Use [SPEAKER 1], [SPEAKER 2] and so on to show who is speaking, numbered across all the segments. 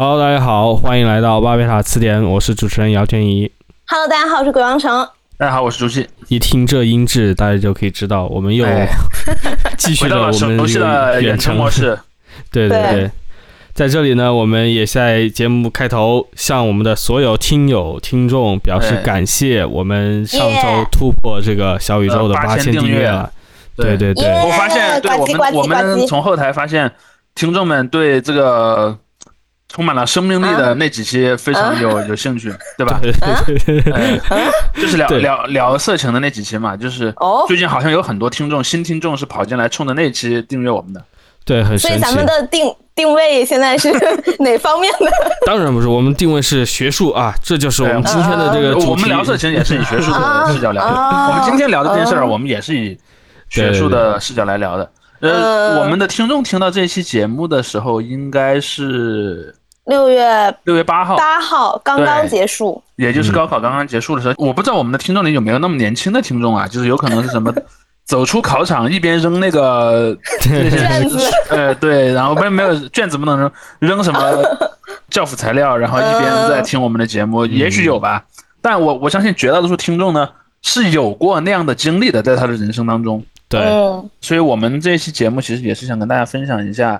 [SPEAKER 1] Hello，大家好，欢迎来到巴贝塔词典，我是主持人姚天怡。
[SPEAKER 2] Hello，大家好，我是鬼王城。
[SPEAKER 3] 大家好，我是朱熹。
[SPEAKER 1] 一听这音质，大家就可以知道我们又
[SPEAKER 3] 哎
[SPEAKER 1] 继续
[SPEAKER 3] 到了
[SPEAKER 1] 了我们
[SPEAKER 3] 的远
[SPEAKER 1] 远程
[SPEAKER 3] 程模式，
[SPEAKER 2] 对
[SPEAKER 1] 对对对，在这里呢，我们也在节目开头向我们的所有听友、听众表示
[SPEAKER 3] 哎
[SPEAKER 1] 感谢。我们上周突破这个小宇宙的
[SPEAKER 3] 呃
[SPEAKER 1] 八
[SPEAKER 3] 8000订阅
[SPEAKER 1] 千订阅了。对对对
[SPEAKER 3] 我发现，对我们我们从后台发现，听众们对这个充满了生命力的那几期非常有有兴趣，对吧？
[SPEAKER 1] 对对对
[SPEAKER 3] 哎就是聊聊聊色情的那几期嘛，就是
[SPEAKER 2] 哦，
[SPEAKER 3] 最近好像有很多听众新听众是跑进来冲着那期订阅我们的。
[SPEAKER 1] 对，很神奇
[SPEAKER 2] 所以咱们。的定定位现在是 哪方面的？
[SPEAKER 1] 当然不是，我们定位是学术啊，这就是我们今天的这个主题。
[SPEAKER 3] 我们聊色情也是以学术的视角聊的。
[SPEAKER 2] 啊
[SPEAKER 3] 我们今天聊的这件事儿，
[SPEAKER 2] 啊
[SPEAKER 3] 我们也是以学术的视角来聊的。呃，
[SPEAKER 2] 嗯
[SPEAKER 3] 我们的听众听到这期节目的时候，应该是
[SPEAKER 2] 六月
[SPEAKER 3] 六月八号，
[SPEAKER 2] 八号刚刚结束，
[SPEAKER 3] 也就是高考刚刚结束的时候。我不知道我们的听众里有没有那么年轻的听众啊，就是有可能是什么。走出考场，一边扔那个
[SPEAKER 2] 卷子
[SPEAKER 3] 呃，对，然后没没有卷子不能扔，扔什么 教辅材料，然后一边在听我们的节目，也许有吧。但我我相信绝大多数听众呢是有过那样的经历的，在他的人生当中。
[SPEAKER 1] 对，
[SPEAKER 2] 嗯
[SPEAKER 3] 所以我们这期节目其实也是想跟大家分享一下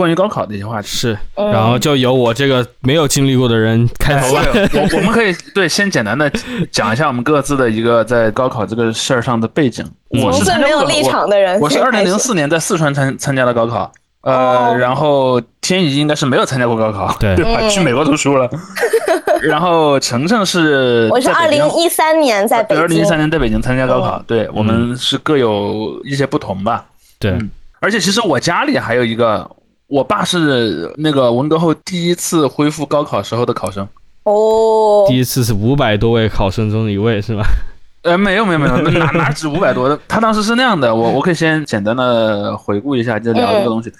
[SPEAKER 3] 关于高考的一些话题。
[SPEAKER 1] 是，
[SPEAKER 2] 嗯，
[SPEAKER 1] 然后就由我这个没有经历过的人开头。吧。
[SPEAKER 3] 哎我我们可以对先简单的讲一下我们各自的一个在高考这个事儿上的背景。我是
[SPEAKER 2] 最没有立场的人，
[SPEAKER 3] 我是二零零四年在四川参参加的高考，呃，
[SPEAKER 2] 哦。
[SPEAKER 3] 然后天宇应该是没有参加过高考，
[SPEAKER 1] 对。
[SPEAKER 3] 对吧？
[SPEAKER 2] 嗯
[SPEAKER 3] 去美国读书了。然后程程是
[SPEAKER 2] 我是二零一三年在北京。
[SPEAKER 3] 二零一，三年在北京参加高考，
[SPEAKER 2] 嗯
[SPEAKER 3] 对我们是各有一些不同吧。
[SPEAKER 1] 对。
[SPEAKER 3] 嗯。而且其实我家里还有一个，我爸是那个文革后第一次恢复高考时候的考生。
[SPEAKER 2] 哦，
[SPEAKER 1] 第一次是五百多位考生中的一位，是吧？
[SPEAKER 3] 呃，没有没有没有，哪哪止五百多的？他当时是那样的，我我可以先简单的回顾一下，就聊这个东西。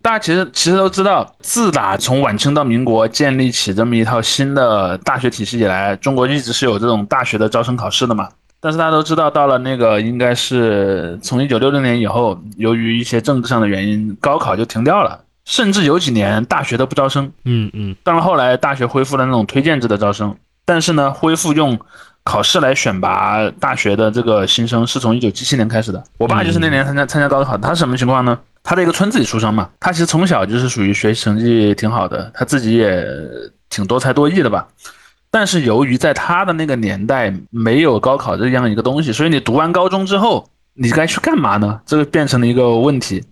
[SPEAKER 3] 大家其实其实都知道，自打从晚清到民国建立起这么一套新的大学体系以来，中国一直是有这种大学的招生考试的嘛。但是大家都知道，到了那个应该是从一九六六年以后，由于一些政治上的原因，高考就停掉了，甚至有几年大学都不招生。
[SPEAKER 1] 嗯嗯，
[SPEAKER 3] 当然后来大学恢复了那种推荐制的招生，但是呢，恢复用考试来选拔大学的这个新生是从一九七七年开始的。我爸就是那年参加参加高考，他是什么情况呢？他在一个村子里出生嘛，他其实从小就是属于学习成绩挺好的，他自己也挺多才多艺的吧。但是由于在他的那个年代没有高考这样一个东西，所以你读完高中之后，你该去干嘛呢？这个变成了一个问题。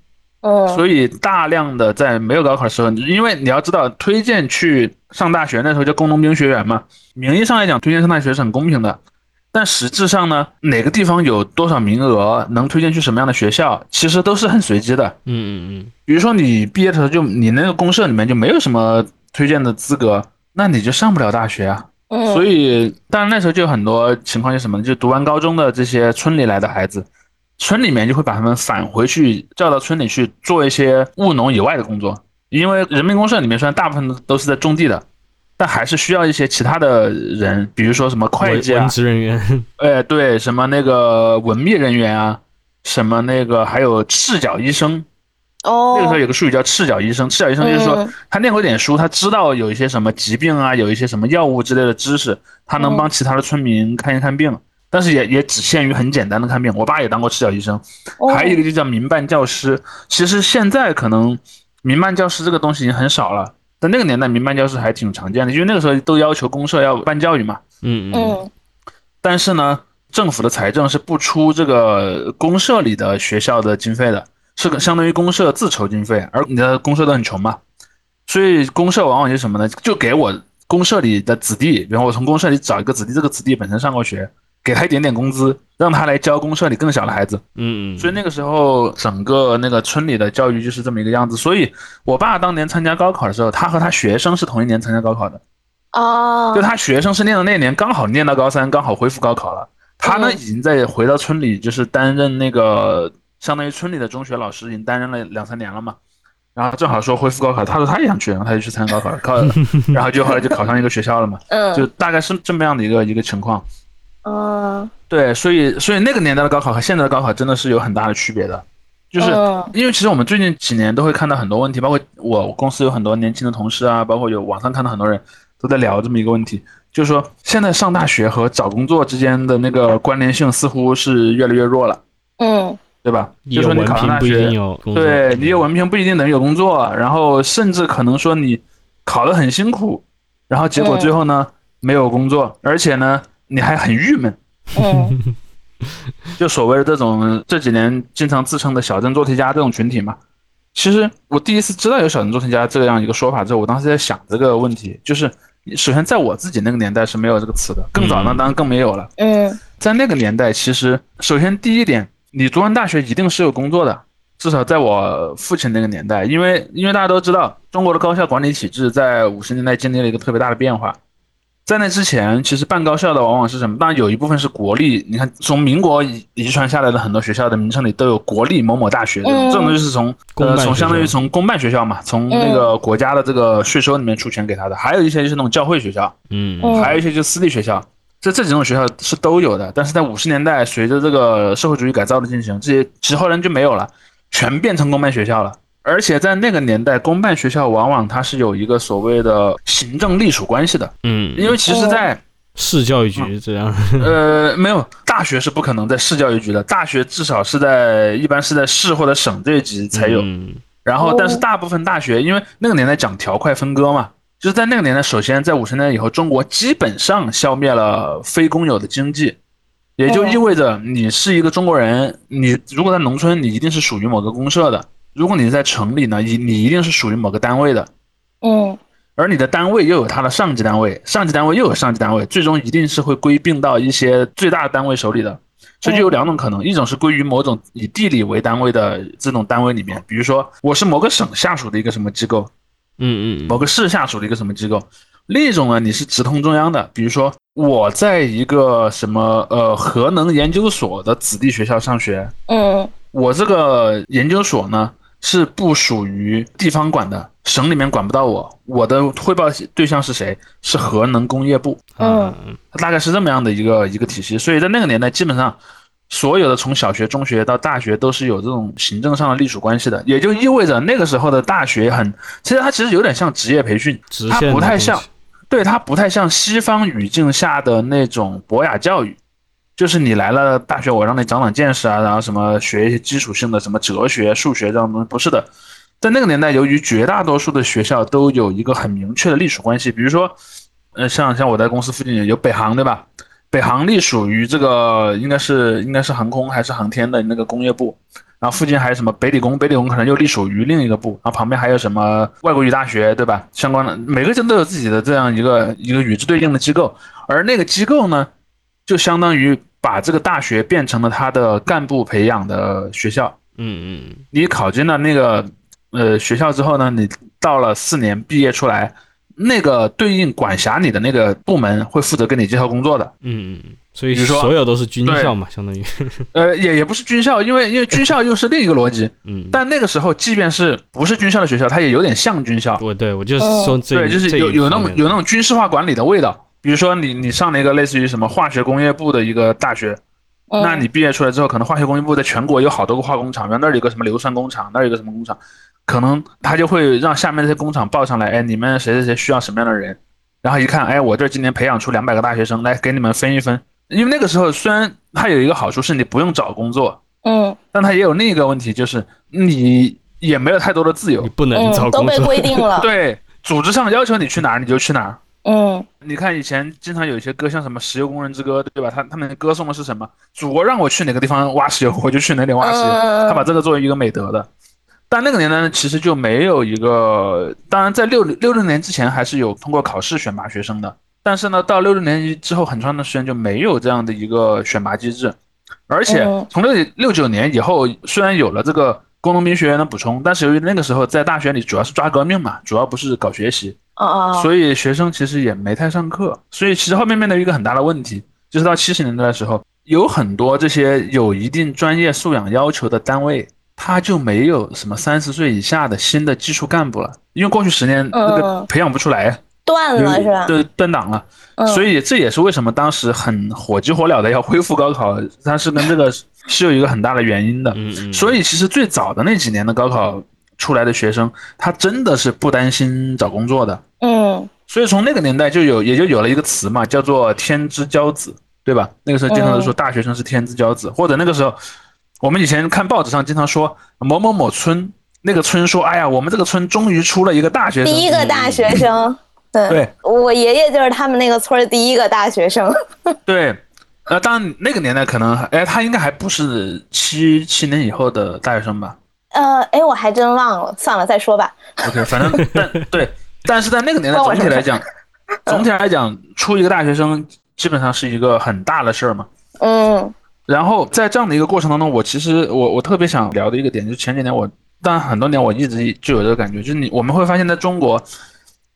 [SPEAKER 2] 嗯，
[SPEAKER 3] 所以大量的在没有高考的时候，因为你要知道，推荐去上大学那时候叫工农兵学员嘛，名义上来讲推荐上大学是很公平的，但实质上呢，哪个地方有多少名额，能推荐去什么样的学校，其实都是很随机的。
[SPEAKER 1] 嗯嗯嗯
[SPEAKER 3] 比如说你毕业的时候就你那个公社里面就没有什么推荐的资格，那你就上不了大学啊。
[SPEAKER 2] 嗯，
[SPEAKER 3] 所以，当然那时候就有很多情况，是什么呢？就读完高中的这些村里来的孩子，村里面就会把他们返回去叫到村里去做一些务农以外的工作，因为人民公社里面虽然大部分都是在种地的，但还是需要一些其他的人，比如说什么
[SPEAKER 1] 嗯，
[SPEAKER 3] 会计啊。
[SPEAKER 1] 文文，职人员，
[SPEAKER 3] 哎，对，什么那个文秘人员啊，什么那个还有赤脚医生，
[SPEAKER 2] 哦，
[SPEAKER 3] 那个时候有个术语叫赤脚医生，赤脚医生就是说
[SPEAKER 2] 嗯。
[SPEAKER 3] 他念过一点书，他知道有一些什么疾病啊，有一些什么药物之类的知识，他能帮其他的村民看一看病，但是也也只限于很简单的看病。我爸也当过赤脚医生，
[SPEAKER 2] 哦
[SPEAKER 3] 还有一个就叫民办教师。其实现在可能民办教师这个东西已经很少了，但那个年代民办教师还挺常见的，因为那个时候都要求公社要办教育嘛。
[SPEAKER 1] 嗯嗯
[SPEAKER 2] 嗯
[SPEAKER 3] 但是呢，政府的财政是不出这个公社里的学校的经费的，是个相当于公社自筹经费，而你的公社都很穷嘛，所以公社往往就是什么呢？就给我公社里的子弟，比方我从公社里找一个子弟，这个子弟本身上过学，给他一点点工资，让他来教公社里更小的孩子。
[SPEAKER 1] 嗯嗯，
[SPEAKER 3] 所以那个时候，整个那个村里的教育就是这么一个样子。所以我爸当年参加高考的时候，他和他学生是同一年参加高考的。
[SPEAKER 2] 哦，
[SPEAKER 3] 就他学生是念的那年，刚好念到高三，刚好恢复高考了。他呢，
[SPEAKER 2] 嗯
[SPEAKER 3] 已经在回到村里，就是担任那个相当于村里的中学老师，已经担任了两三年了嘛。然后正好说恢复高考，他说他也想去，然后他就去参加高考，考，然后就后来就考上一个学校了嘛，
[SPEAKER 2] 嗯，
[SPEAKER 3] 就大概是这么样的一个一个情况。
[SPEAKER 2] 嗯
[SPEAKER 3] 对，所以所以那个年代的高考和现在的高考真的是有很大的区别的。就是
[SPEAKER 2] 嗯
[SPEAKER 3] 因为其实我们最近几年都会看到很多问题，包括我我公司有很多年轻的同事啊，包括有网上看到很多人都在聊这么一个问题，就是说现在上大学和找工作之间的那个关联性似乎是越来越弱了，
[SPEAKER 2] 嗯
[SPEAKER 3] 对吧？就说你
[SPEAKER 1] 有文
[SPEAKER 3] 考上大学
[SPEAKER 1] 凭不一定，有工作。
[SPEAKER 3] 对你有文凭不一定等于有工作，然后甚至可能说你考得很辛苦，然后结果
[SPEAKER 2] 嗯
[SPEAKER 3] 最后呢、没有工作，而且呢你还很郁闷。
[SPEAKER 2] 嗯
[SPEAKER 3] 就所谓的这种这几年经常自称的小镇做题家这种群体嘛。其实我第一次知道有小镇做题家这样一个说法之后，我当时在想这个问题，就是首先在我自己那个年代是没有这个词的，更早呢
[SPEAKER 1] 嗯
[SPEAKER 3] 当然更没有了。
[SPEAKER 2] 嗯
[SPEAKER 3] 在那个年代，其实首先第一点，你读完大学一定是有工作的，至少在我父亲那个年代，因为因为大家都知道，中国的高校管理体制在五十年代经历了一个特别大的变化。在那之前，其实办高校的往往是什么？当然有一部分是国立，你看从民国遗遗传下来的很多学校的名称里都有国立某某大学，这种
[SPEAKER 2] 嗯
[SPEAKER 3] 这种就是从呃从相当于从公办学校嘛，从那个国家的这个税收里面出钱给他的，还有一些就是那种教会学校，
[SPEAKER 1] 嗯
[SPEAKER 2] 嗯
[SPEAKER 3] 还有一些就是私立学校，这这几种学校是都有的。但是在五十年代，随着这个社会主义改造的进行，这些其实后来就没有了，全变成公办学校了。而且在那个年代，公办学校往往它是有一个所谓的行政隶属关系的，
[SPEAKER 1] 嗯，
[SPEAKER 3] 因为其实在，
[SPEAKER 1] 市教育局这样。
[SPEAKER 3] 呃没有大学是不可能在市教育局的，大学至少是在一般是在市或者省这一级才有。
[SPEAKER 1] 嗯。
[SPEAKER 3] 然后，
[SPEAKER 2] 哦
[SPEAKER 3] 但是大部分大学，因为那个年代讲条块分割嘛，就是在那个年代，首先在五十年代以后，中国基本上消灭了非公有的经济，也就意味着你是一个中国人，你如果在农村，你一定是属于某个公社的；如果你在城里呢，你你一定是属于某个单位的。
[SPEAKER 2] 嗯。
[SPEAKER 3] 而你的单位又有它的上级单位，上级单位又有上级单位，最终一定是会归并到一些最大的单位手里的。所以就有两种可能，一种是归于某种以地理为单位的这种单位里面，比如说我是某个省下属的一个什么机构，
[SPEAKER 1] 嗯嗯。
[SPEAKER 3] 某个市下属的一个什么机构；另一种呢，你是直通中央的，比如说我在一个什么呃核能研究所的子弟学校上学，
[SPEAKER 2] 嗯。
[SPEAKER 3] 我这个研究所呢是不属于地方管的，省里面管不到我，我的汇报对象是谁？是核能工业部，
[SPEAKER 1] 嗯
[SPEAKER 3] 大概是这么样的一个一个体系。所以在那个年代，基本上所有的从小学、中学到大学都是有这种行政上的隶属关系的，也就意味着那个时候的大学很，其实它其实有点像职业培训，它不太像，对，它不太像西方语境下的那种博雅教育，就是你来了大学，我让你长长见识啊，然后什么学一些基础性的什么哲学、数学这样东西，不是的。在那个年代，由于绝大多数的学校都有一个很明确的隶属关系，比如说，呃，像像我在公司附近有北航，对吧？北航隶属于这个应该是应该是航空还是航天的那个工业部，然后附近还有什么北理工，北理工可能又隶属于另一个部，然后旁边还有什么外国语大学，对吧？相关的每个人都有自己的这样一个一个与之对应的机构，而那个机构呢，就相当于把这个大学变成了他的干部培养的学校。
[SPEAKER 1] 嗯嗯
[SPEAKER 3] 你考进了那个呃学校之后呢，你到了四年毕业出来，那个对应管辖你的那个部门会负责跟你介绍工作的。
[SPEAKER 1] 嗯嗯，所以
[SPEAKER 3] 说
[SPEAKER 1] 所有都是军校嘛，相当于。
[SPEAKER 3] 呃，也也不是军校，因为因为军校又是另一个逻辑。
[SPEAKER 1] 嗯，
[SPEAKER 3] 但那个时候，即便是不是军校的学校，它也有点像军校。
[SPEAKER 1] 我对我就是说这
[SPEAKER 3] 对，就是有有那种有那种军事化管理的味道。比如说你你上了一个类似于什么化学工业部的一个大学，
[SPEAKER 2] 嗯，
[SPEAKER 3] 那你毕业出来之后，可能化学工业部在全国有好多个化工厂，然后那儿有个什么硫酸工厂，那儿有个什么工厂，可能他就会让下面这些工厂报上来，哎，你们谁谁谁需要什么样的人，然后一看，哎，我这今年培养出两百个大学生，来给你们分一分。因为那个时候虽然它有一个好处是你不用找工作，
[SPEAKER 2] 嗯
[SPEAKER 3] 但它也有另一个问题，就是你也没有太多的自由
[SPEAKER 1] 你。不能
[SPEAKER 2] 嗯都被
[SPEAKER 1] 找工作。
[SPEAKER 2] 规定了，
[SPEAKER 3] 对，组织上要求你去哪儿你就去哪儿。
[SPEAKER 2] 嗯
[SPEAKER 3] 你看以前经常有一些歌，像什么《石油工人之歌》，对吧？他他们歌颂的是什么？祖国让我去哪个地方挖石油，我就去哪里挖石油。
[SPEAKER 2] 嗯
[SPEAKER 3] 他把这个作为一个美德的。但那个年代呢，其实就没有一个，当然在六六六年之前还是有通过考试选拔学生的，但是呢，到六六年级之后很长的时间就没有这样的一个选拔机制，而且
[SPEAKER 2] 嗯
[SPEAKER 3] 从六六九年以后，虽然有了这个工农兵学员的补充，但是由于那个时候在大学里主要是抓革命嘛，主要不是搞学习，
[SPEAKER 2] 啊啊，
[SPEAKER 3] 所以学生其实也没太上课，所以其实后面面临一个很大的问题，就是到七十年代的时候，有很多这些有一定专业素养要求的单位，他就没有什么三十岁以下的新的技术干部了，因为过去十年那个
[SPEAKER 2] 嗯
[SPEAKER 3] 培养不出来。
[SPEAKER 2] 断了是吧？
[SPEAKER 3] 对，断档了。
[SPEAKER 2] 嗯，
[SPEAKER 3] 所以这也是为什么当时很火急火燎的要恢复高考，它是跟这个是有一个很大的原因的。
[SPEAKER 1] 嗯嗯，
[SPEAKER 3] 所以其实最早的那几年的高考出来的学生，他真的是不担心找工作的。
[SPEAKER 2] 嗯。
[SPEAKER 3] 所以从那个年代就有也就有了一个词嘛，叫做天之骄子，对吧？那个时候经常都说大学生是天之骄子，或者那个时候我们以前看报纸上经常说某某某村那个村说，哎呀，我们这个村终于出了一个大学生，
[SPEAKER 2] 第一个大学生，对。
[SPEAKER 3] 对。
[SPEAKER 2] 我爷爷就是他们那个村儿第一个大学生。
[SPEAKER 3] 对，呃，当然那个年代可能还，哎，他应该还不是七七年以后的大学生吧
[SPEAKER 2] 呃，哎，我还真忘了，算了，再说吧。
[SPEAKER 3] ？OK，反正 但对，但是在那个年代 总体来讲，总体来讲，出一个大学生基本上是一个很大的事儿嘛。
[SPEAKER 2] 嗯
[SPEAKER 3] 然后在这样的一个过程当中，我其实我我特别想聊的一个点，就是前几年我，但很多年我一直就有这个感觉，就是你我们会发现在中国，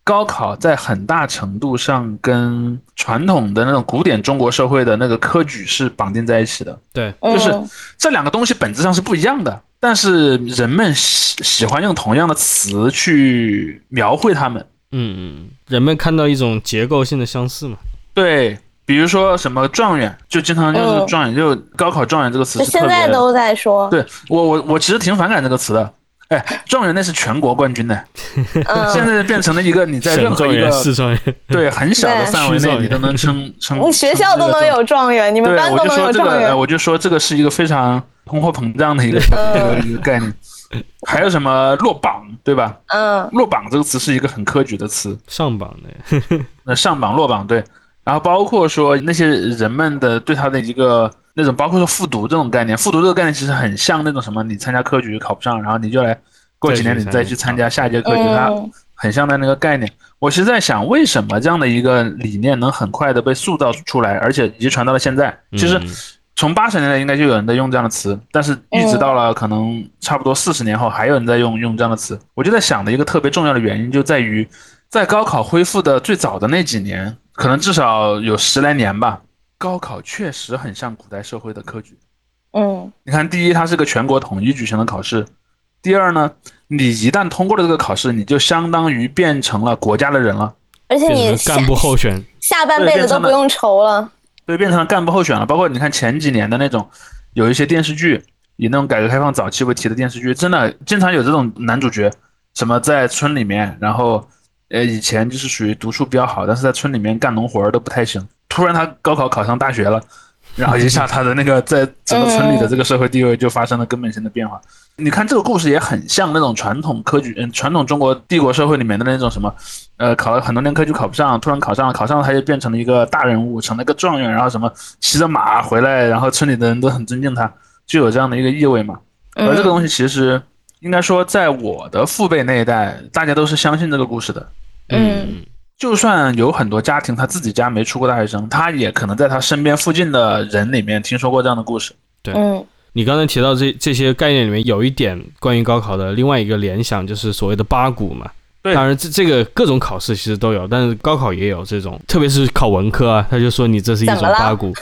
[SPEAKER 3] 高考在很大程度上跟传统的那种古典中国社会的那个科举是绑定在一起的。
[SPEAKER 1] 对，
[SPEAKER 2] 嗯，
[SPEAKER 3] 就是这两个东西本质上是不一样的，但是人们喜喜欢用同样的词去描绘它们。
[SPEAKER 1] 嗯嗯，人们看到一种结构性的相似嘛。
[SPEAKER 3] 对，比如说什么状元，就经常就是
[SPEAKER 2] 嗯
[SPEAKER 3] 状元，就高考状元这个词
[SPEAKER 2] 就是。现在都在说，
[SPEAKER 3] 对我我我其实挺反感这个词的。哎，状元那是全国冠军的，现
[SPEAKER 2] 嗯，
[SPEAKER 3] 在变成了一个你在任何一个
[SPEAKER 1] 市状元，
[SPEAKER 3] 对很小的范围内你都能称称。
[SPEAKER 2] 你学校都能有状元，你们，班都能有状
[SPEAKER 3] 说这个，呃
[SPEAKER 2] 元。
[SPEAKER 3] 我就说这个是一个非常通货膨胀的一个一个一个概念。还有什么落榜，对吧？
[SPEAKER 2] 嗯
[SPEAKER 3] 落榜这个词是一个很科举的词，
[SPEAKER 1] 上榜的，
[SPEAKER 3] 那上榜落榜对，然后包括说那些人们的对他的一个那种，包括说复读这种概念，复读这个概念其实很像那种什么，你参加科举考不上，然后你就来过几年你再去参加下一届科举，它
[SPEAKER 2] 嗯
[SPEAKER 3] 很像的那个概念。我其实在想，为什么这样的一个理念能很快的被塑造出来，而且遗传到了现在？其实
[SPEAKER 1] 嗯
[SPEAKER 3] 从八十年代应该就有人在用这样的词，但是一直到了可能差不多四十年后，还有人在用用这样的词。我就在想的一个特别重要的原因就在于，在高考恢复的最早的那几年，可能至少有十来年吧，高考确实很像古代社会的科举。
[SPEAKER 2] 嗯
[SPEAKER 3] 你看，第一，它是个全国统一举行的考试；第二呢，你一旦通过了这个考试，你就相当于变成了国家的人了。
[SPEAKER 2] 而且你
[SPEAKER 1] 干部候选，
[SPEAKER 2] 下半辈子都不用愁了。
[SPEAKER 3] 对，变成了干部候选了。包括你看前几年的那种，有一些电视剧，以那种改革开放早期为题的电视剧，真的经常有这种男主角，什么在村里面，然后呃以前就是属于读书比较好，但是在村里面干农活都不太行，突然他高考考上大学了。然后一下，他的那个在整个村里的这个社会地位就发生了根本性的变化。你看这个故事也很像那种传统科举，嗯，传统中国帝国社会里面的那种什么，呃，考了很多年科举考不上，突然考上了，考上了他就变成了一个大人物，成了一个状元，然后什么骑着马回来，然后村里的人都很尊敬他，就有这样的一个意味嘛。而这个东西其实应该说，在我的父辈那一代，大家都是相信这个故事的。
[SPEAKER 2] 嗯
[SPEAKER 3] 就算有很多家庭他自己家没出过大学生，他也可能在他身边附近的人里面听说过这样的故事。
[SPEAKER 2] 嗯
[SPEAKER 1] 你刚才提到这这些概念里面有一点关于高考的另外一个联想，就是所谓的八股嘛。
[SPEAKER 3] 对
[SPEAKER 1] 当然这这个各种考试其实都有，但是高考也有这种，特别是考文科啊，他就说你这是一种八股。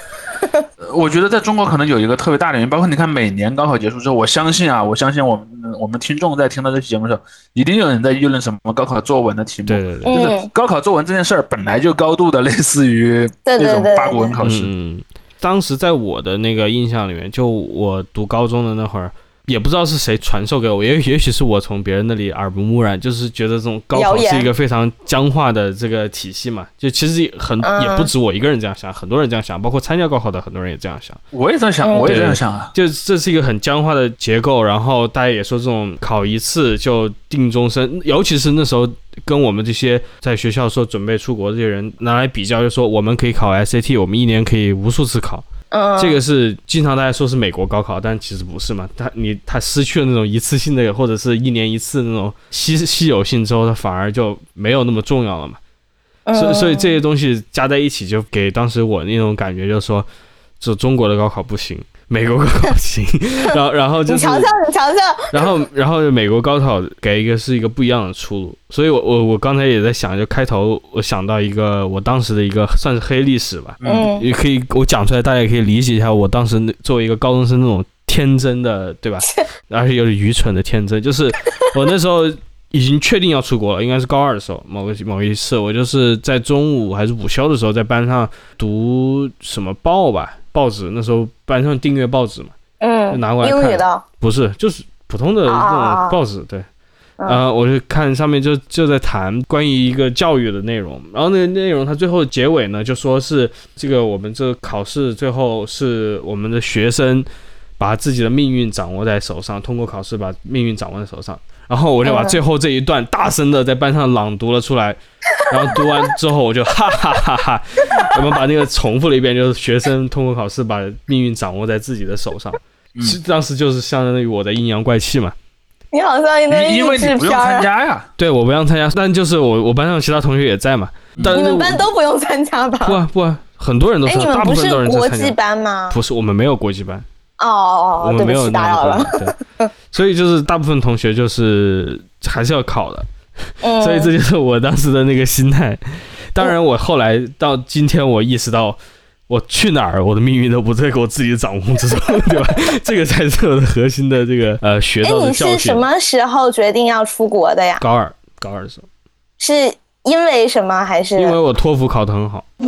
[SPEAKER 3] 呃我觉得在中国可能有一个特别大的原因，包括你看每年高考结束之后，我相信啊，我相信我们我们听众在听到这期节目的时候，一定有人在议论什么高考作文的题目。
[SPEAKER 1] 对对对，
[SPEAKER 3] 就是
[SPEAKER 2] 嗯，
[SPEAKER 3] 高考作文这件事儿本来就高度的类似于那种八股文考试。
[SPEAKER 1] 嗯，嗯当时在我的那个印象里面，就我读高中的那会儿，也不知道是谁传授给我，也也许是我从别人那里耳濡目染，就是觉得这种高考是一个非常僵化的这个体系嘛。就其实很
[SPEAKER 2] 嗯
[SPEAKER 1] 也不止我一个人这样想，很多人这样想，包括参加高考的很多人也这样想。
[SPEAKER 3] 我也在想，
[SPEAKER 2] 嗯
[SPEAKER 3] 我也这样想啊。
[SPEAKER 1] 就这是一个很僵化的结构，然后大家也说这种考一次就定终身，尤其是那时候跟我们这些在学校说准备出国这些人拿来比较，就说我们可以考 SAT，我们一年可以无数次考，
[SPEAKER 2] 嗯，
[SPEAKER 1] 这个是经常大家说是美国高考，但其实不是嘛，它你它失去了那种一次性的或者是一年一次那种稀稀有性之后，它反而就没有那么重要了嘛。所以所以这些东西加在一起，就给当时我那种感觉，就是说，就中国的高考不行，美国高考行，然后然后就是
[SPEAKER 2] 你瞧瞧，你瞧瞧，
[SPEAKER 1] 然后，然后美国高考给一个是一个不一样的出路，所以我我我刚才也在想，就开头我想到一个我当时的一个算是黑历史吧，
[SPEAKER 2] 嗯。
[SPEAKER 1] 也可以我讲出来，大家也可以理解一下我当时作为一个高中生那种天真的，对吧？而且有点愚蠢的天真，就是我那时候已经确定要出国了，应该是高二的时候，某个某一次，我就是在中午还是午休的时候，在班上读什么报吧，报纸，那时候班上订阅报纸嘛，
[SPEAKER 2] 嗯，
[SPEAKER 1] 拿过来看
[SPEAKER 2] 英语的，
[SPEAKER 1] 不是，就是普通的那
[SPEAKER 2] 啊
[SPEAKER 1] 种报纸，对。
[SPEAKER 2] 嗯。
[SPEAKER 1] 呃，我就看上面就就在谈关于一个教育的内容，然后那个内容它最后结尾呢就说是这个我们这个考试最后是我们的学生把自己的命运掌握在手上，通过考试把命运掌握在手上。然后我就把
[SPEAKER 2] 嗯
[SPEAKER 1] 最后这一段大声的在班上朗读了出来，然后读完之后我就哈哈哈哈，我们把那个重复了一遍，就是学生通过考试把命运掌握在自己的手上。
[SPEAKER 3] 嗯
[SPEAKER 1] 是当时就是相当于我的阴阳怪气嘛。
[SPEAKER 2] 你好像一个
[SPEAKER 3] 因因为你不用参加呀。
[SPEAKER 1] 对，我不让参加，但就是我我班上其他同学也在嘛。但是
[SPEAKER 2] 你们班都不用参加吧？
[SPEAKER 1] 不啊不啊，很多人都
[SPEAKER 2] 哎，
[SPEAKER 1] 是，
[SPEAKER 2] 你们不是
[SPEAKER 1] 大部分都人在
[SPEAKER 2] 国际。班吗？
[SPEAKER 1] 不是，我们没有国际班，
[SPEAKER 2] 哦哦哦，
[SPEAKER 1] 我们没有
[SPEAKER 2] 对不起，打扰了。
[SPEAKER 1] 所以就是大部分同学就是还是要考的，
[SPEAKER 2] 嗯，
[SPEAKER 1] 所以这就是我当时的那个心态。当然，我后来到今天，我意识到。我去哪儿，我的命运都不在我自己的掌控之中，对吧？这个才是我的核心的这个呃学
[SPEAKER 2] 哎，
[SPEAKER 1] 到的教训
[SPEAKER 2] 你是什。么时候决定要出国的呀？
[SPEAKER 1] 高二，高二的时候，
[SPEAKER 2] 是因为什么？还是
[SPEAKER 1] 因为我托福考得很好，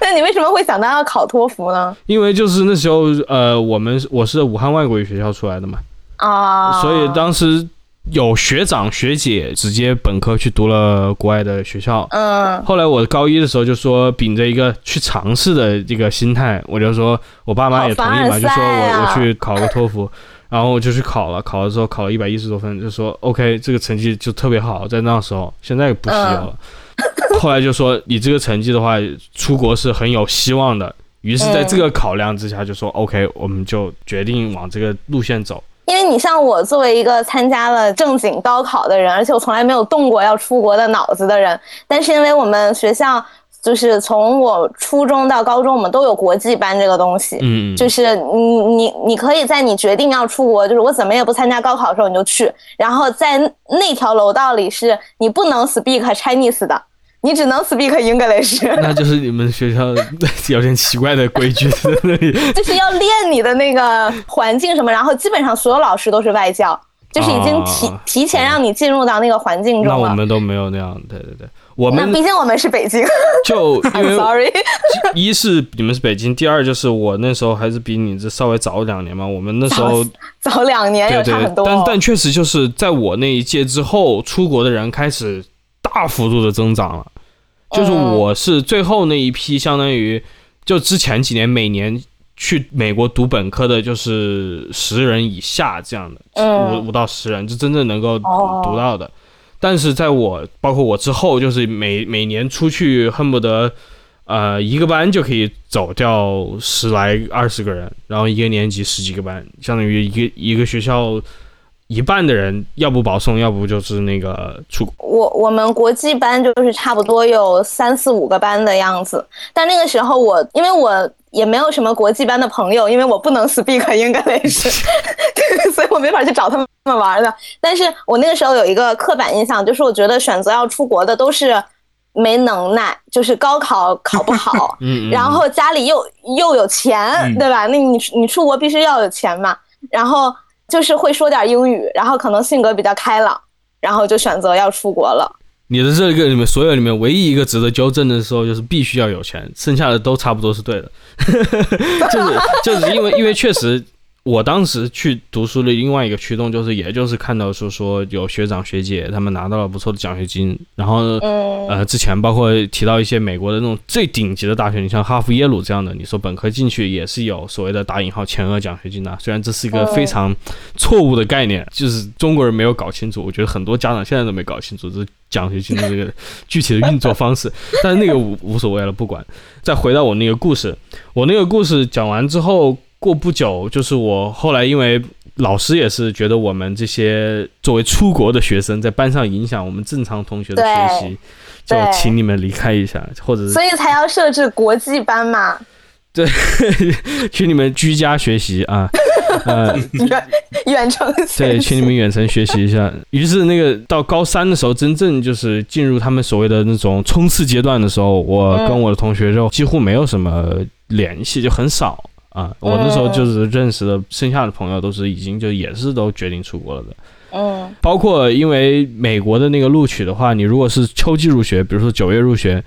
[SPEAKER 2] 那你为什么会想到要考托福呢？
[SPEAKER 1] 因为就是那时候，呃，我们我是武汉外国语学校出来的嘛，
[SPEAKER 2] 啊，
[SPEAKER 1] 所以当时有学长学姐直接本科去读了国外的学校。
[SPEAKER 2] 嗯
[SPEAKER 1] 后来我高一的时候就说，秉着一个去尝试的这个心态，我就说我爸妈也同意嘛，就说我我去考个托福，然后我就去考了，考了之后考了一百一十多分，就说 OK，这个成绩就特别好，在那时候，现在不需要了。后来就说你这个成绩的话，出国是很有希望的。于是，在这个考量之下，就说 OK，我们就决定往这个路线走。
[SPEAKER 2] 因为你像我作为一个参加了正经高考的人，而且我从来没有动过要出国的脑子的人，但是因为我们学校就是从我初中到高中，我们都有国际班这个东西，
[SPEAKER 1] 嗯，
[SPEAKER 2] 就是你你你可以在你决定要出国，就是我怎么也不参加高考的时候你就去，然后在那条楼道里是你不能 speak Chinese 的，你只能 speak English，
[SPEAKER 1] 那就是你们学校有点 奇怪的规矩在那里。
[SPEAKER 2] 就是要练你的那个环境什么，然后基本上所有老师都是外教，就是已经提、
[SPEAKER 1] 啊
[SPEAKER 2] 提前让你进入到那个环境中了。
[SPEAKER 1] 我们都没有那样，对对对，我们
[SPEAKER 2] 那毕竟我们是北京
[SPEAKER 1] 就 因
[SPEAKER 2] ，I'm
[SPEAKER 1] 为
[SPEAKER 2] sorry。
[SPEAKER 1] 一是你们是北京，第二就是我那时候还是比你这稍微早两年嘛。我们那时候
[SPEAKER 2] 早两年有
[SPEAKER 1] 对对但但确实就是在我那一届之后，出国的人开始大幅度的增长了。就是
[SPEAKER 2] 嗯
[SPEAKER 1] 我是最后那一批，相当于就之前几年每年去美国读本科的，就是十人以下这样的，
[SPEAKER 2] 嗯
[SPEAKER 1] 五五到十人，就真正能够
[SPEAKER 2] 哦
[SPEAKER 1] 读到的。但是在我包括我之后，就是每每年出去恨不得，呃，一个班就可以走掉十来二十个人，然后一个年级十几个班，相当于一个一个学校一半的人要不保送，要不就是那个出国。
[SPEAKER 2] 我我们国际班就是差不多有三四五个班的样子，但那个时候我因为我也没有什么国际班的朋友，因为我不能 speak English，对，所以我没法去找他们玩的。但是我那个时候有一个刻板印象，就是我觉得选择要出国的都是没能耐，就是高考考不好
[SPEAKER 1] 嗯，嗯
[SPEAKER 2] 然后家里又又有钱，
[SPEAKER 3] 嗯
[SPEAKER 2] 对吧？那你你出国必须要有钱嘛，然后就是会说点英语，然后可能性格比较开朗，然后就选择要出国了。
[SPEAKER 1] 你的这个里面所有里面唯一一个值得纠正的时候，就是必须要有钱，剩下的都差不多是对的。就是就是因为因为确实，我当时去读书的另外一个驱动，就是也就是看到说说有学长学姐他们拿到了不错的奖学金，然后
[SPEAKER 2] 嗯
[SPEAKER 1] 呃之前包括提到一些美国的那种最顶级的大学，你像哈佛、耶鲁这样的，你说本科进去也是有所谓的打引号全额奖学金的，虽然这是一个非常错误的概念，就是中国人没有搞清楚，我觉得很多家长现在都没搞清楚这奖学金的这个具体的运作方式，但是那个无无所谓了，不管。再回到我那个故事，我那个故事讲完之后，过不久，就是我后来因为老师也是觉得我们这些作为出国的学生在班上影响我们正常同学的学习，就请你们离开一下，或者是
[SPEAKER 2] 所以才要设置国际班嘛，对
[SPEAKER 1] 请你们居家学习啊，呃，
[SPEAKER 2] 远远程
[SPEAKER 1] 对，
[SPEAKER 2] 学习。
[SPEAKER 1] 请你们远程学习一下。于是那个到高三的时候，真正就是进入他们所谓的那种冲刺阶段的时候，我
[SPEAKER 2] 嗯
[SPEAKER 1] 跟我的同学就几乎没有什么联系，就很少啊。我那时候就是认识的剩下的朋友都是已经就也是都决定出国了的。
[SPEAKER 2] 嗯
[SPEAKER 1] 包括因为美国的那个录取的话，你如果是秋季入学，比如说九月入学，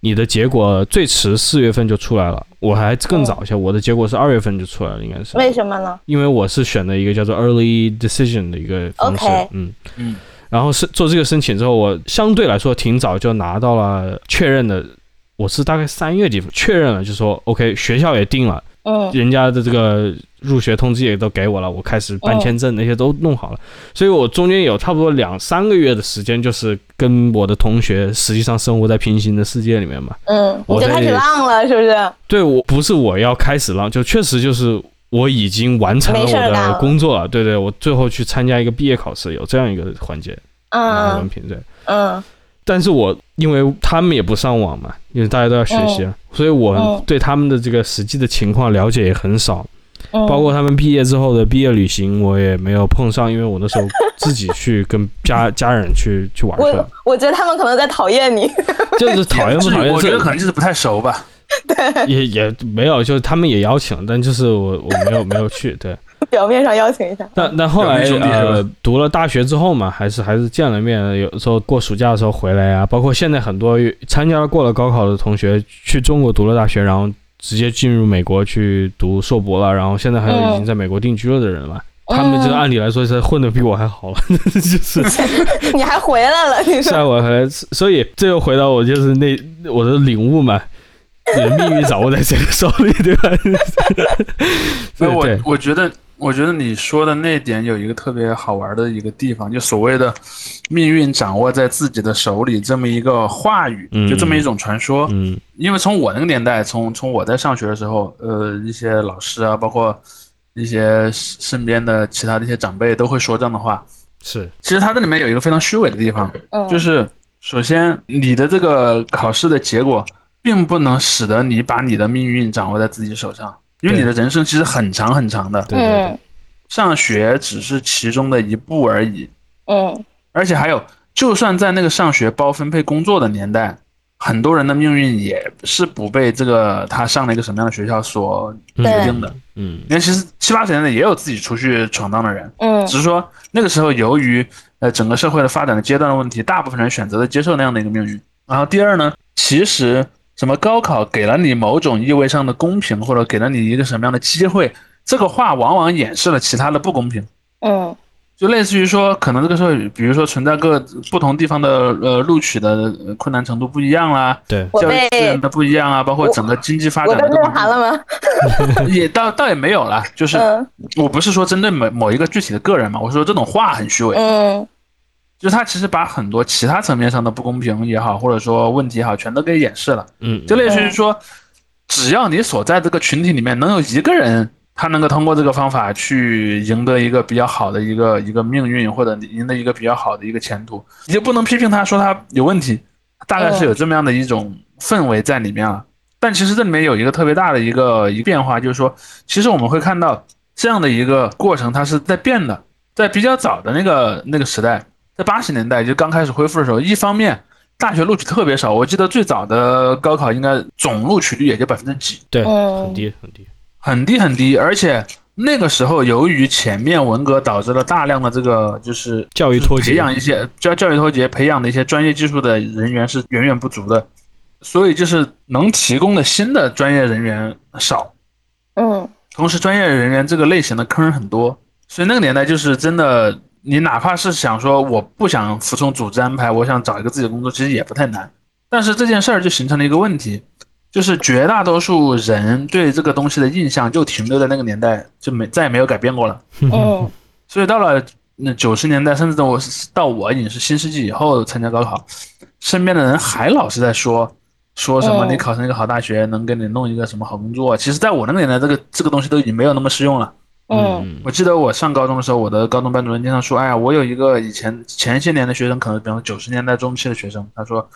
[SPEAKER 1] 你的结果最迟四月份就出来了。我还更早一些，我的结果是二月份就出来了，应该是。
[SPEAKER 2] 为什么呢？
[SPEAKER 1] 因为我是选的一个叫做 early decision 的一个方式嗯
[SPEAKER 3] 嗯，
[SPEAKER 1] 然后是做这个申请之后，我相对来说挺早就拿到了确认的，我是大概三月底确认了，就说 OK，学校也定了，
[SPEAKER 2] 嗯
[SPEAKER 1] 人家的这个入学通知也都给我了，我开始办
[SPEAKER 2] 嗯
[SPEAKER 1] 签证那些都弄好了，所以我中间有差不多两三个月的时间，就是跟我的同学实际上生活在平行的世界里面嘛。
[SPEAKER 2] 嗯，
[SPEAKER 1] 我
[SPEAKER 2] 就开始浪了，是不是？
[SPEAKER 1] 对我不是我要开始浪，就确实就是我已经完成了我的工作了。对对，我最后去参加一个毕业考试，有这样一个环节拿文
[SPEAKER 2] 嗯
[SPEAKER 1] 凭对。
[SPEAKER 2] 嗯
[SPEAKER 1] 但是我因为他们也不上网嘛，因为大家都要学习啊，所以我
[SPEAKER 2] 嗯
[SPEAKER 1] 对他们的这个实际的情况了解也很少。
[SPEAKER 2] 嗯，
[SPEAKER 1] 包括他们毕业之后的毕业旅行，我也没有碰上，因为我那时候自己去跟家 家人去去玩去了
[SPEAKER 2] 我，觉得他们可能在讨厌你。
[SPEAKER 1] 就是讨厌不讨厌
[SPEAKER 3] 我觉得可能就是不太熟吧。
[SPEAKER 1] 对也也没有，就是他们也邀请，但就是我我没有没有去，对。
[SPEAKER 2] 表面上邀请一下。
[SPEAKER 1] 但但后来呃读了大学之后嘛，还是还是见了面，有时候过暑假的时候回来啊，包括现在很多参加了过了高考的同学去中国读了大学，然后直接进入美国去读硕博了，然后现在还有已经在美国定居了的人嘛。他们这
[SPEAKER 2] 嗯
[SPEAKER 1] 按理来说是混得比我还好了，就是
[SPEAKER 2] 你还回来了，你
[SPEAKER 1] 晒
[SPEAKER 2] 说？
[SPEAKER 1] 我回来，所以这又回到我就是那我的领悟嘛，你的命运掌握在谁的手里，对吧？
[SPEAKER 3] 所以我我觉得，我觉得你说的那点有一个特别好玩的一个地方，就所谓的命运掌握在自己的手里这么一个话语，
[SPEAKER 1] 嗯
[SPEAKER 3] 就这么一种传说。
[SPEAKER 1] 嗯
[SPEAKER 3] 因为从我那个年代，从从我在上学的时候，呃，一些老师啊，包括一些身边的其他的一些长辈都会说这样的话。
[SPEAKER 1] 是
[SPEAKER 3] 其实它这里面有一个非常虚伪的地方，
[SPEAKER 2] 嗯，
[SPEAKER 3] 就是首先你的这个考试的结果，并不能使得你把你的命运掌握在自己手上，因为你的人生其实很长很长的，
[SPEAKER 1] 对对对。
[SPEAKER 2] 嗯
[SPEAKER 3] 上学只是其中的一步而已。
[SPEAKER 2] 嗯。
[SPEAKER 3] 而且还有，就算在那个上学包分配工作的年代，很多人的命运也是不被这个他上了一个什么样的学校所决定的。
[SPEAKER 1] 嗯。
[SPEAKER 3] 你看，其实七八十年代也有自己出去闯荡的人，
[SPEAKER 2] 嗯。
[SPEAKER 3] 只是说那个时候由于呃整个社会的发展的阶段的问题，大部分人选择了接受那样的一个命运。然后第二呢，其实什么高考给了你某种意味上的公平，或者给了你一个什么样的机会，这个话往往掩饰了其他的不公平。
[SPEAKER 2] 嗯
[SPEAKER 3] 就类似于说，可能这个时候，比如说存在各不同地方的呃录取的呃困难程度不一样啦，
[SPEAKER 1] 对，
[SPEAKER 3] 教育资源的不一样啊，包括整个经济发展的各种
[SPEAKER 2] 内涵了吗？
[SPEAKER 3] 也倒倒也没有了，就是
[SPEAKER 2] 嗯
[SPEAKER 3] 我不是说针对某某一个具体的个人嘛，我说这种话很虚伪，
[SPEAKER 2] 嗯
[SPEAKER 3] 就是他其实把很多其他层面上的不公平也好，或者说问题也好，全都给掩饰了。
[SPEAKER 1] 嗯
[SPEAKER 3] 就类似于说，只要你所在这个群体里面能有一个人，他能够通过这个方法去赢得一个比较好的一个一个命运，或者赢得一个比较好的一个前途，你就不能批评他说他有问题，大概是有这么样的一种氛围在里面了。但其实这里面有一个特别大的一个一个变化，就是说，其实我们会看到这样的一个过程，它是在变的。在比较早的那个那个时代，在八十年代就刚开始恢复的时候，一方面大学录取特别少，我记得最早的高考应该总录取率也就百分之几，
[SPEAKER 1] 对，
[SPEAKER 2] 嗯
[SPEAKER 1] 很低很低，
[SPEAKER 3] 很低很低。而且那个时候，由于前面文革导致了大量的这个就是
[SPEAKER 1] 教育脱节
[SPEAKER 3] 培养一些教教育脱节，培养的一些专业技术的人员是远远不足的，所以就是能提供的新的专业人员少。
[SPEAKER 2] 嗯
[SPEAKER 3] 同时，专业人员这个类型的坑很多，所以那个年代就是真的，你哪怕是想说我不想服从组织安排，我想找一个自己的工作，其实也不太难。但是这件事儿就形成了一个问题，就是绝大多数人对这个东西的印象就停留在那个年代，就没再也没有改变过了。
[SPEAKER 2] 哦
[SPEAKER 3] 所以到了那九十年代，甚至到我到我已经是新世纪以后参加高考，身边的人还老是在说说什么
[SPEAKER 2] 嗯
[SPEAKER 3] 你考上一个好大学能给你弄一个什么好工作。其实，在我那个年代，这个这个东西都已经没有那么适用了。
[SPEAKER 2] 嗯
[SPEAKER 3] 我记得我上高中的时候，我的高中班主任经常说：“哎呀，我有一个以前前些年的学生，可能比方说九十年代中期的学生，他说